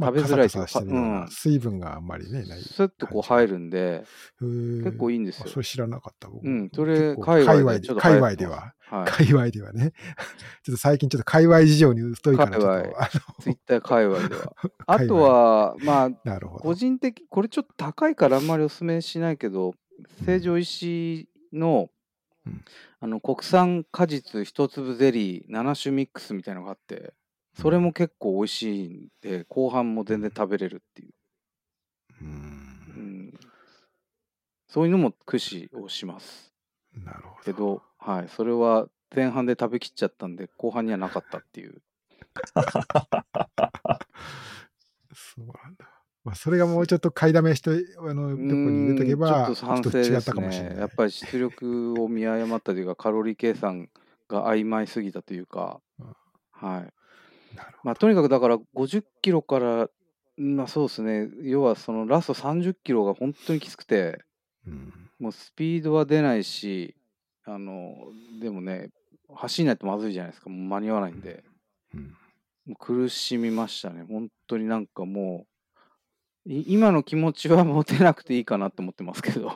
食べづらいとか、うん、水分があんまりね、ない。スッとこう入るんで、結構いいんですよ。それ知らなかった、僕。うん、それ、界隈で、界隈では、界隈ではね、ちょっと最近ちょっと界隈事情に疎いから、ちょっと。ツイッター界隈では。あとは、まあ、なるほど個人的、これちょっと高いからあんまりお勧めしないけど、成城石井の、あの国産果実一粒ゼリー7種ミックスみたいのがあってそれも結構美味しいんで後半も全然食べれるっていう、うん、そういうのも駆使をします。なるほど。けど、はい、それは前半で食べきっちゃったんで後半にはなかったっていう。そうなんだまあ、それがもうちょっと買いだめして、あの、どこに入れとけば、ちょっと賛成違ったかもしれない。やっぱり出力を見誤ったというか、カロリー計算が曖昧すぎたというか、はい。まあ、とにかくだから50キロから、まあそうですね、要はそのラスト30キロが本当にきつくて、うん、もうスピードは出ないし、あの、でもね、走んないとまずいじゃないですか、もう間に合わないんで、うん、もう苦しみましたね、本当になんかもう、今の気持ちは持てなくていいかなって思ってますけど。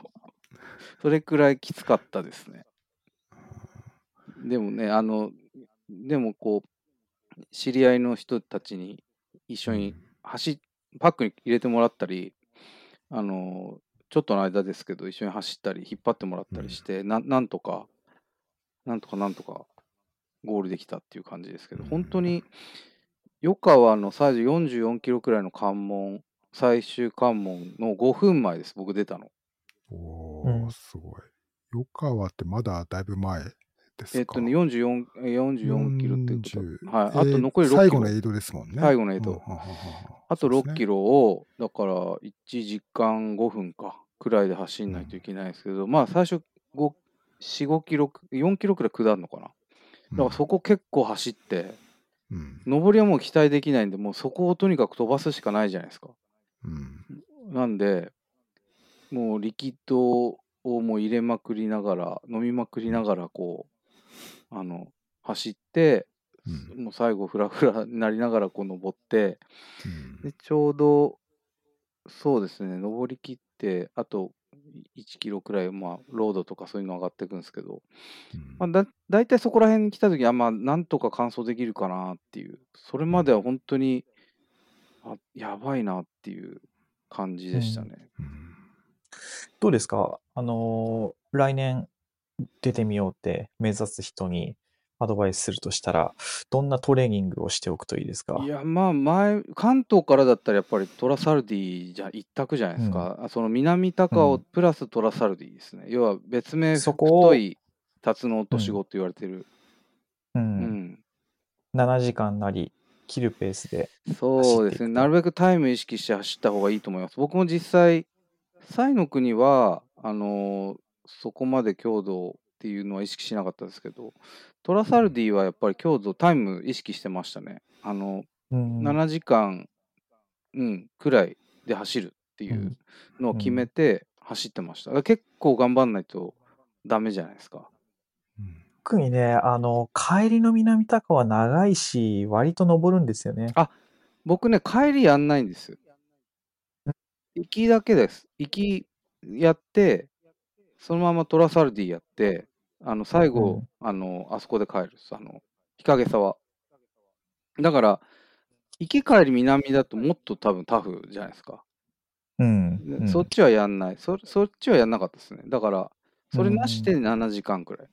それくらいきつかったですね。でもね、あの、でもこう、知り合いの人たちに一緒に走パックに入れてもらったり、あの、ちょっとの間ですけど、一緒に走ったり、引っ張ってもらったりして、うん、ななんとか、なんとかなんとかゴールできたっていう感じですけど、本当に、余川のサイズ44キロくらいの関門最終関門の5分前です、僕出たの。おー、うんすごい。余川ってまだだいぶ前ですか？えっとね、44、44キロってことはい。あとえー残り6キロ。最後のエイドですもんね。最後のエイドあと6キロ。ロを、だから1時間5分か、くらいで走んないといけないですけど、まあ最初5、4、5キロ、4キロくらい下るのかな。だからそこ結構走って、うん。上りはもう期待できないんで、もうそこをとにかく飛ばすしかないじゃないですか。うん、なんで、もうリキッドをもう入れまくりながら、飲みまくりながら、こう、あの、走って、うん、もう最後フラフラになりながらこう登って、うん、でちょうどそうですね登りきってあと1キロくらい、まあ、ロードとかそういうの上がっていくんですけど、うん、まあ、だ大体そこら辺に来た時はまあなんとか完走できるかなっていう。それまでは本当にあ、やばいなっていう感じでしたね。うんどうですか？あのー、来年出てみようって目指す人にアドバイスするとしたら、どんなトレーニングをしておくといいですか？いや、まあ、前、関東からだったらやっぱりトラサルディじゃ一択じゃないですか。うん、その南高尾プラストラサルディですね。うん、要は別名、太い辰野落とし子と言われてる。うん。うん、7時間なり、切るペースでそうですね、なるべくタイム意識して走った方がいいと思います。僕も実際、サイの国は、あのー、そこまで強度っていうのは意識しなかったですけど、トラサルディはやっぱり強度、タイム意識してましたね。あの、うん、7時間、うん、くらいで走るっていうのを決めて走ってました。結構頑張んないとダメじゃないですか。特にね、あの、帰りの南高は長いし、割と登るんですよね。あ、僕ね、帰りやんないんです。行きだけです。行きやって、そのままトラサルディやって、あの、最後、うん、あの、あそこで帰るあの、日陰沢。だから、行き帰り南だともっと多分タフじゃないですか。うん。うそっちはやんない。そそっちはやんなかったですね。だから、それなしで7時間くらい。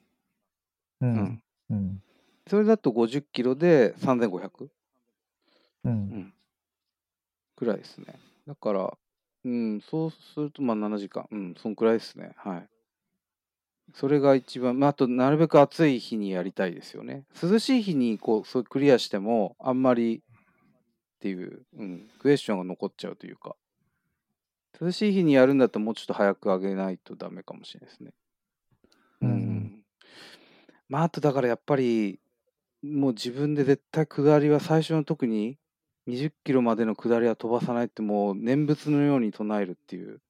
うん。うん。それだと50キロで3500。うん。うん。くらいですね。だから、うん、そうするとまあ7時間。うん、そんくらいですね。はい。それが一番、まあ、あと、なるべく暑い日にやりたいですよね。涼しい日にこう、そうクリアしても、あんまりっていう、うん、クエスチョンが残っちゃうというか。涼しい日にやるんだったらもうちょっと早く上げないとダメかもしれないですね。うん。まあ、あとだからやっぱり、もう自分で絶対下りは最初の特に20キロまでの下りは飛ばさないってもう念仏のように唱えるっていう、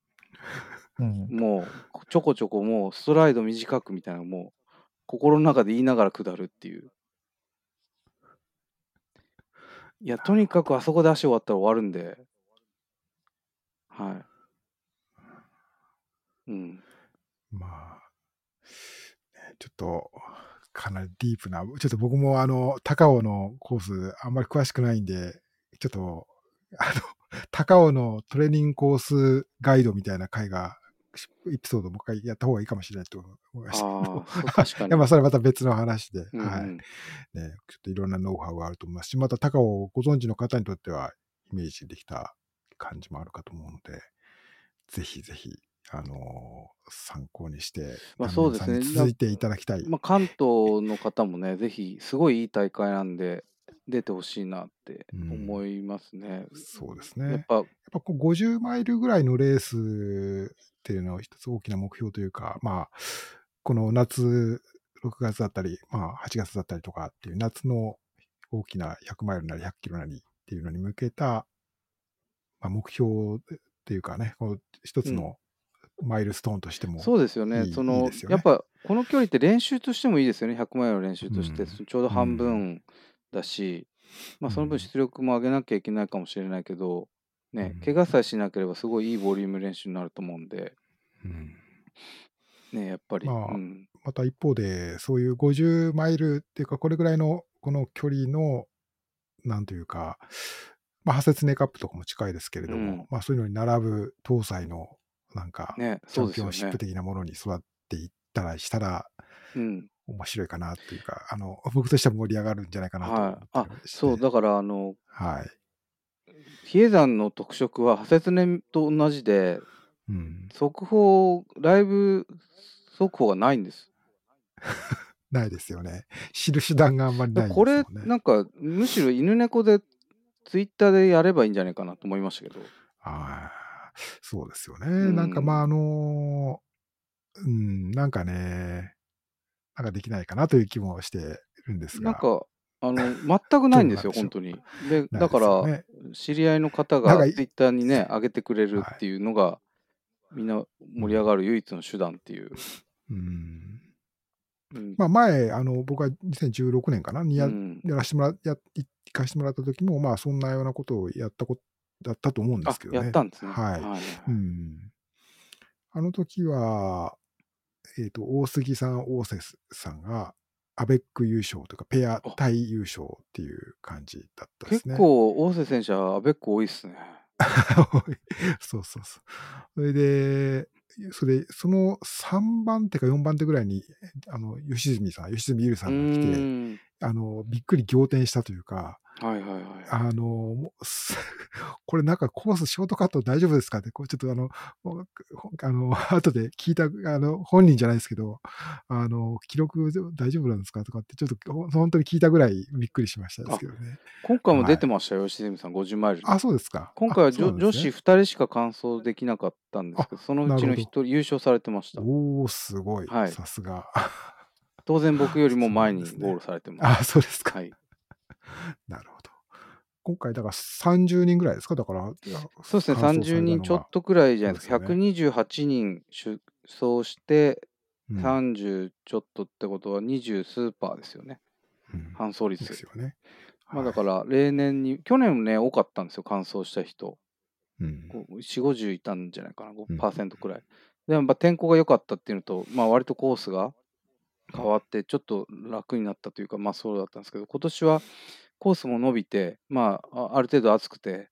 うん、もう ちょこちょこもうストライド短くみたいなもう心の中で言いながら下るっていう。いや、とにかくあそこで足終わったら終わるんで、はい。うん。まあ、ちょっと、かなりディープな、ちょっと僕もあの、高尾のコース、あんまり詳しくないんで、ちょっと、あの、高尾のトレーニングコースガイドみたいな回が、エピソードもう一回やった方がいいかもしれないと思いました 確かに。いや、まあ、それはまた別の話で、うん、はい。ね、ちょっといろんなノウハウがあると思いますし、また高尾をご存知の方にとっては、イメージできた感じもあるかと思うので、ぜひぜひ、あのー、参考にして、まあそうですね。続いていただきたい。まあ、関東の方もね、ぜひ、すごいいい大会なんで、出てほしいなって思いますね。うん、そうですね。やっぱ、やっぱこう50マイルぐらいのレースっていうのは一つ大きな目標というか、まあ、この夏、6月だったり、まあ8月だったりとかっていう夏の大きな100マイルなり100キロなりっていうのに向けた、まあ、目標っていうかね、こう一つのマイルストーンとしてもそうですよね。その、ね、やっぱこの距離って練習としてもいいですよね。100マイルの練習として、うん、ちょうど半分だし、まあ、その分出力も上げなきゃいけないかもしれないけど、ね、怪我さえしなければすごいいいボリューム練習になると思うんで、うん、ね、やっぱり。まあ、うん、また一方で、そういう50マイルっていうか、これぐらいのこの距離の、なんというか、まあ、ハセツネカップとかも近いですけれども、うん、まあ、そういうのに並ぶ東西のなんか、ね、チャンピオンシップ的なものに育っていったらしたら、うん、面白いかなっていうか、あの、僕としては盛り上がるんじゃないかなとはい。あ、そう、だから、あの、はい。比叡山の特色は、派切ねと同じで、うん、速報、ライブ速報がないんです。ないですよね。知る手段があんまりない、ね、これ、なんか、むしろ犬猫で、ツイッターでやればいいんじゃないかなと思いましたけど。はい。そうですよね。うん、なんかまあ、あの、うん、なんかね、なんかできないかなという気もしてるんですが。なんか、あの、全く ないんですよ、本当に。で、だから、ね、知り合いの方がツイッターにね、上げてくれるっていうのが、みんな盛り上がる唯一の手段っていう。うん。うん、まあ前、あの、僕は2016年かなにや,、やらしてもら、や、行かしてもらった時も、まあそんなようなことをやったことだったと思うんですけどね。やったんですね。はい。はい、うん。あの時は、えっ、ー、と、大杉さん、大瀬さんが、アベック優勝というか、ペア対優勝っていう感じだったですね。結構、大瀬選手はアベック多いっすね。そうそうそう。それで、それその3番手か4番手ぐらいに、あの、吉住さん、吉住ゆるさんが来て、あの、びっくり仰天したというか、はいはいはい。あの、これなんかコースショートカット大丈夫ですかって、こうちょっとあの、あの、後で聞いた、あの、本人じゃないですけど、あの、記録大丈夫なんですかとかって、ちょっと本当に聞いたぐらいびっくりしましたですけどね。今回も出てましたよ、はい、吉住さん、50マイル。あ、そうですか。今回は、ね、女子2人しか完走できなかったんですけど、そのうちの1人優勝されてました。おおすごい。はい、さすが。当然僕よりも前にゴールされてます。すね、あ、そうですか。はい。なるほど。今回、だから30人ぐらいですか？だから。そうですね、30人ちょっとくらいじゃないですか。すね、128人出走して、30ちょっとってことは20数パーですよね。うん、搬送率。ですよね。まあだから例年に、去年もね、多かったんですよ、完走した人。うん、4、50いたんじゃないかな、5%くらい。うん、でも、まあ、天候が良かったっていうのと、まあ、割とコースが変わって、ちょっと楽になったというか、まあそうだったんですけど、今年はコースも伸びて、まあ、ある程度厚くて、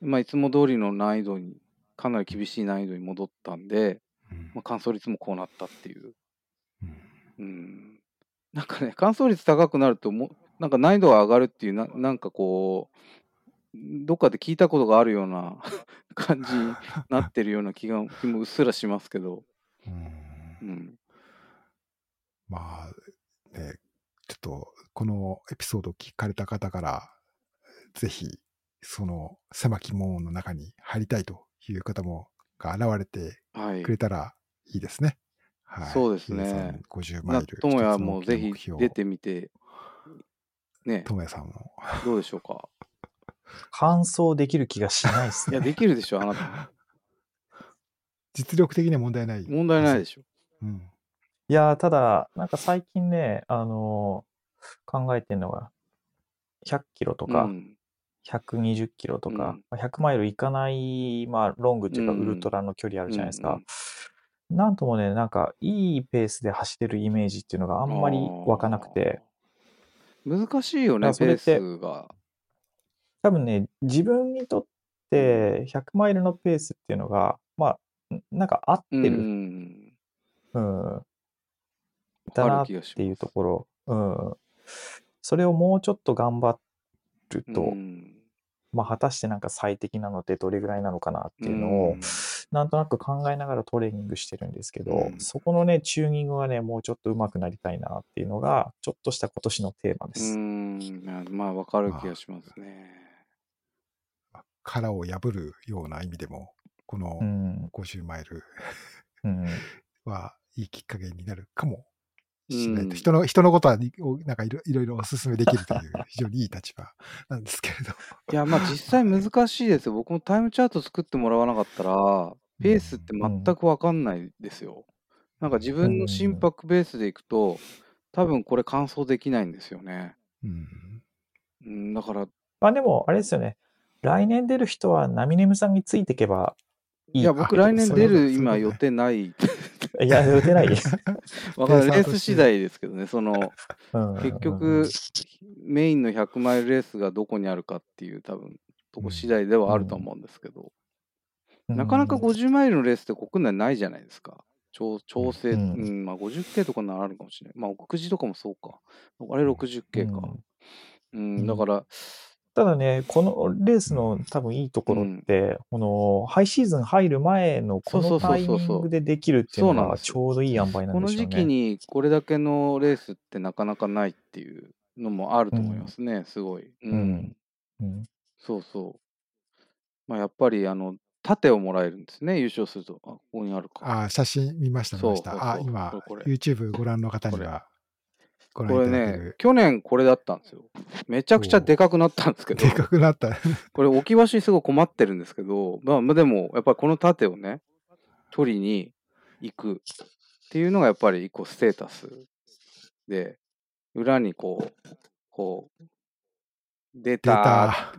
まあ、いつも通りの難易度に、かなり厳しい難易度に戻ったんで、まあ、乾燥率もこうなったっていう。うん。なんかね、乾燥率高くなるとも、なんか難易度が上がるっていうな、なんかこう、どっかで聞いたことがあるような 感じになってるような気が、気もうっすらしますけど。うん。うん、まあ、ね、っと、このエピソードを聞かれた方から、ぜひ、その狭き門の中に入りたいという方も、が現れてくれたらいいですね。はい。そうですね。50マイル。ともやもぜひ出てみて、ね。ともやさんも。どうでしょうか？完走できる気がしないっすね。いや、できるでしょ、あなた。実力的には問題ない。問題ないでしょ。うん。いや、ただ、なんか最近ね、あのー、考えてるのが、100キロとか、うん、120キロとか、うん、100マイルいかない、まあ、ロングっていうか、ウルトラの距離あるじゃないですか。うんうん、なんともね、なんか、いいペースで走ってるイメージっていうのがあんまり湧かなくて。難しいよね、ペースが。多分ね、自分にとって100マイルのペースっていうのが、まあ、なんか合ってる。うん。うん。だなっていうところ。うん。それをもうちょっと頑張ると、うん、まあ、果たしてなんか最適なのってどれぐらいなのかなっていうのを、なんとなく考えながらトレーニングしてるんですけど、そこのね、チューニングがね、もうちょっと上手くなりたいなっていうのが、ちょっとした今年のテーマです。うん、まあ、わかる気がしますね。殻を破るような意味でも、この50マイル、うん、はいいきっかけになるかもしないと、うん、人の、人のことは、なんかいろいろいろお勧めできるという、非常にいい立場なんですけれど。いや、まあ実際難しいですよ。僕もタイムチャート作ってもらわなかったら、ペースって全くわかんないですよ。なんか自分の心拍ベースでいくと、多分これ完走できないんですよね。うん。うん、だから。まあでも、あれですよね。来年出る人はナミネムさんについていけばいい。いや、僕来年出る今予定ない。いや、打てないです。わかる。レース次第ですけどね、その、結局、メインの100マイルレースがどこにあるかっていう、多分、とこ次第ではあると思うんですけど、なかなか50マイルのレースって国内ないじゃないですか。調調整、うん、うん、まあ 50K とかならあるかもしれない。まあ、奥久とかもそうか。あれ 60K か。うん、うん、だから、ただね、このレースの多分いいところって、このハイシーズン入る前のこのタイミングでできるっていうのがちょうどいい塩梅なんでね。この時期にこれだけのレースってなかなかないっていうのもあると思いますね、すごい。うん。うん。そうそう。まあ、やっぱり、あの、盾をもらえるんですね、優勝すると。あ、ここにあるか。あ、写真見ました、見ました。あ、今、YouTube ご覧の方にはこれね、去年これだったんですよ。めちゃくちゃでかくなったんですけど。でかくなった。これ置き場所にすごい困ってるんですけど、まあでも、やっぱりこの盾をね、取りに行くっていうのがやっぱり一個ステータスで、裏にこう、こう、出た。出た。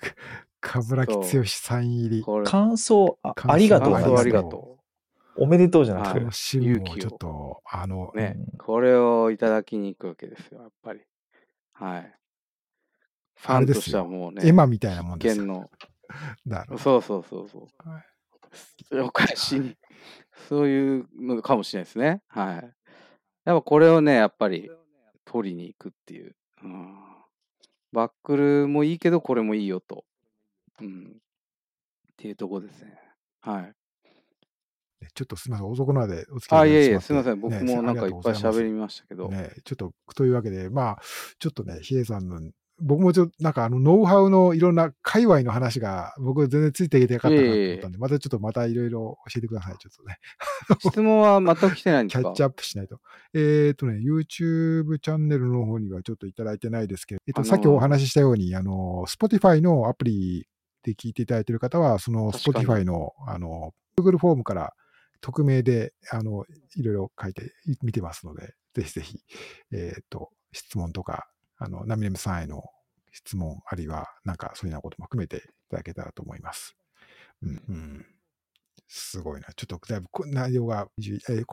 冠城剛サイン入り。感想あ、ありがとう。ありがとう。おめでとうじゃなくて。勇気をちょっと、あの、ね、これをいただきに行くわけですよ、やっぱり。はい。ファンとしてはもうね、エマみたいなもんですよ。の。なるそうそうそうそう。はい、お返しに、そういうのかもしれないですね。はい。やっぱこれをね、やっぱり取りに行くっていう。うん、バックルもいいけど、これもいいよと。うん。っていうとこですね。はい。ちょっとすみません、遅くまでお付き合いあ、いえいえ、すみません。僕もなんかいっぱい喋りましたけど。ね、ちょっと、というわけで、まあ、ちょっとね、ヒエさんの、僕もちょっと、なんかあの、ノウハウのいろんな界隈の話が、僕全然ついていけてよかったなと思ったんで、またちょっとまたいろいろ教えてください、ちょっとね。質問は全く来てないんですか？キャッチアップしないと。えっ、ー、とね、YouTube チャンネルの方にはちょっといただいてないですけど、えっ、と、さっきお話ししたように、あの、Spotify のアプリで聞いていただいている方は、その Spotify の、あの、Google フォームから匿名で、あの、いろいろ書いて、見てますので、ぜひぜひ、えっ、ー、と、質問とか、あの、ナミネムさんへの質問、あるいは、なんかそういうようなことも含めていただけたらと思います。うん、うん。すごいな。ちょっとだいぶ内容が、えー、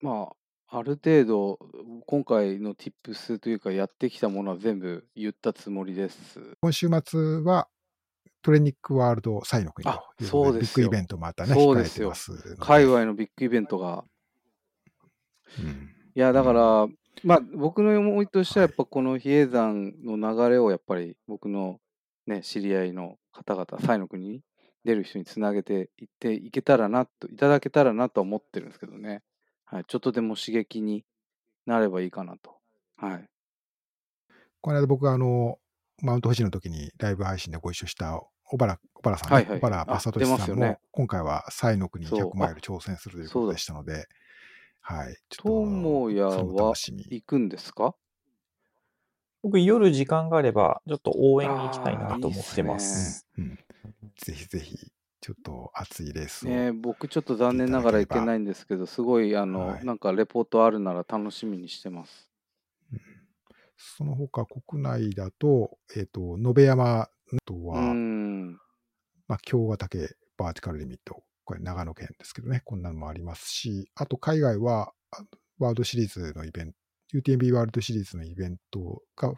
まあ、ある程度、今回の Tips というか、やってきたものは全部言ったつもりです。今週末は、トレニックワールドサイの国ということで、ビッグイベントまたね、そうですよ。海外のビッグイベントが。うん、いや、だから、うん、まあ、僕の思いとしては、やっぱこの比叡山の流れを、やっぱり僕のね、知り合いの方々、サイの国に出る人につなげていっていけたらなと、いただけたらなと思ってるんですけどね。はい、ちょっとでも刺激になればいいかなと。はい。この間僕はあの、マウント富士の時にライブ配信でご一緒した小原小原さん、ね、はいはい、小原正俊さんも、ね、今回はサイの国100マイル挑戦するということでしたので、はい。ちょもやは行くんですか？僕、夜時間があれば、ちょっと応援に行きたいなと思ってます。いいすね。うん、ぜひぜひ、ちょっと熱いレースを。ね、僕ちょっと残念ながら行けないんですけど、すごい、あの、はい、なんかレポートあるなら楽しみにしてます。うん、その他、国内だと、えっ、ー、と、延山とは、まあ、京ヶ岳バーティカルリミット、これ長野県ですけどね、こんなのもありますし、あと海外は、ワールドシリーズのイベント、UTMB ワールドシリーズのイベントが、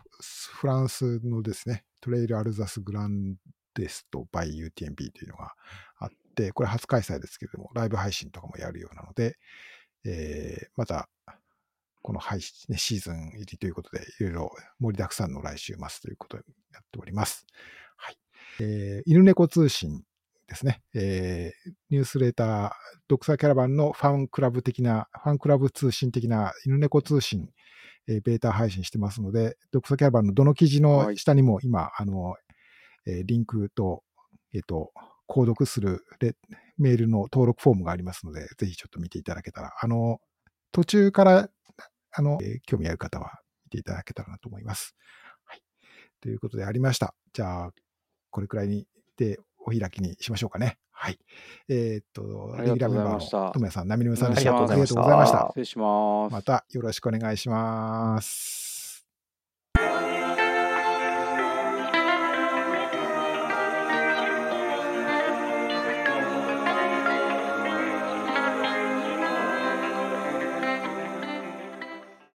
フランスのですね、トレイルアルザスグランテスト by UTMB というのがあって、これ初開催ですけれども、ライブ配信とかもやるようなので、えー、また、この配信、ね、シーズン入りということで、いろいろ盛りだくさんの来週末ということになっております。はい。えー、犬猫通信ですね。えー、ニュースレーター、ドクサキャラバンのファンクラブ的な、ファンクラブ通信的な犬猫通信、えー、ベータ配信してますので、ドクサキャラバンのどの記事の下にも今、はい、あの、えー、リンクと、えっ、ー、と、購読するメールの登録フォームがありますので、ぜひちょっと見ていただけたら、あの、途中から、あの、えー、興味ある方は見ていただけたらなと思います。はい。ということでありました。じゃあ、これくらいにでお開きにしましょうかね。はい。えー、っと、レギュラーメンバーの友谷さん、波沼さんでした。ありがとうございました。失礼します。またよろしくお願いします。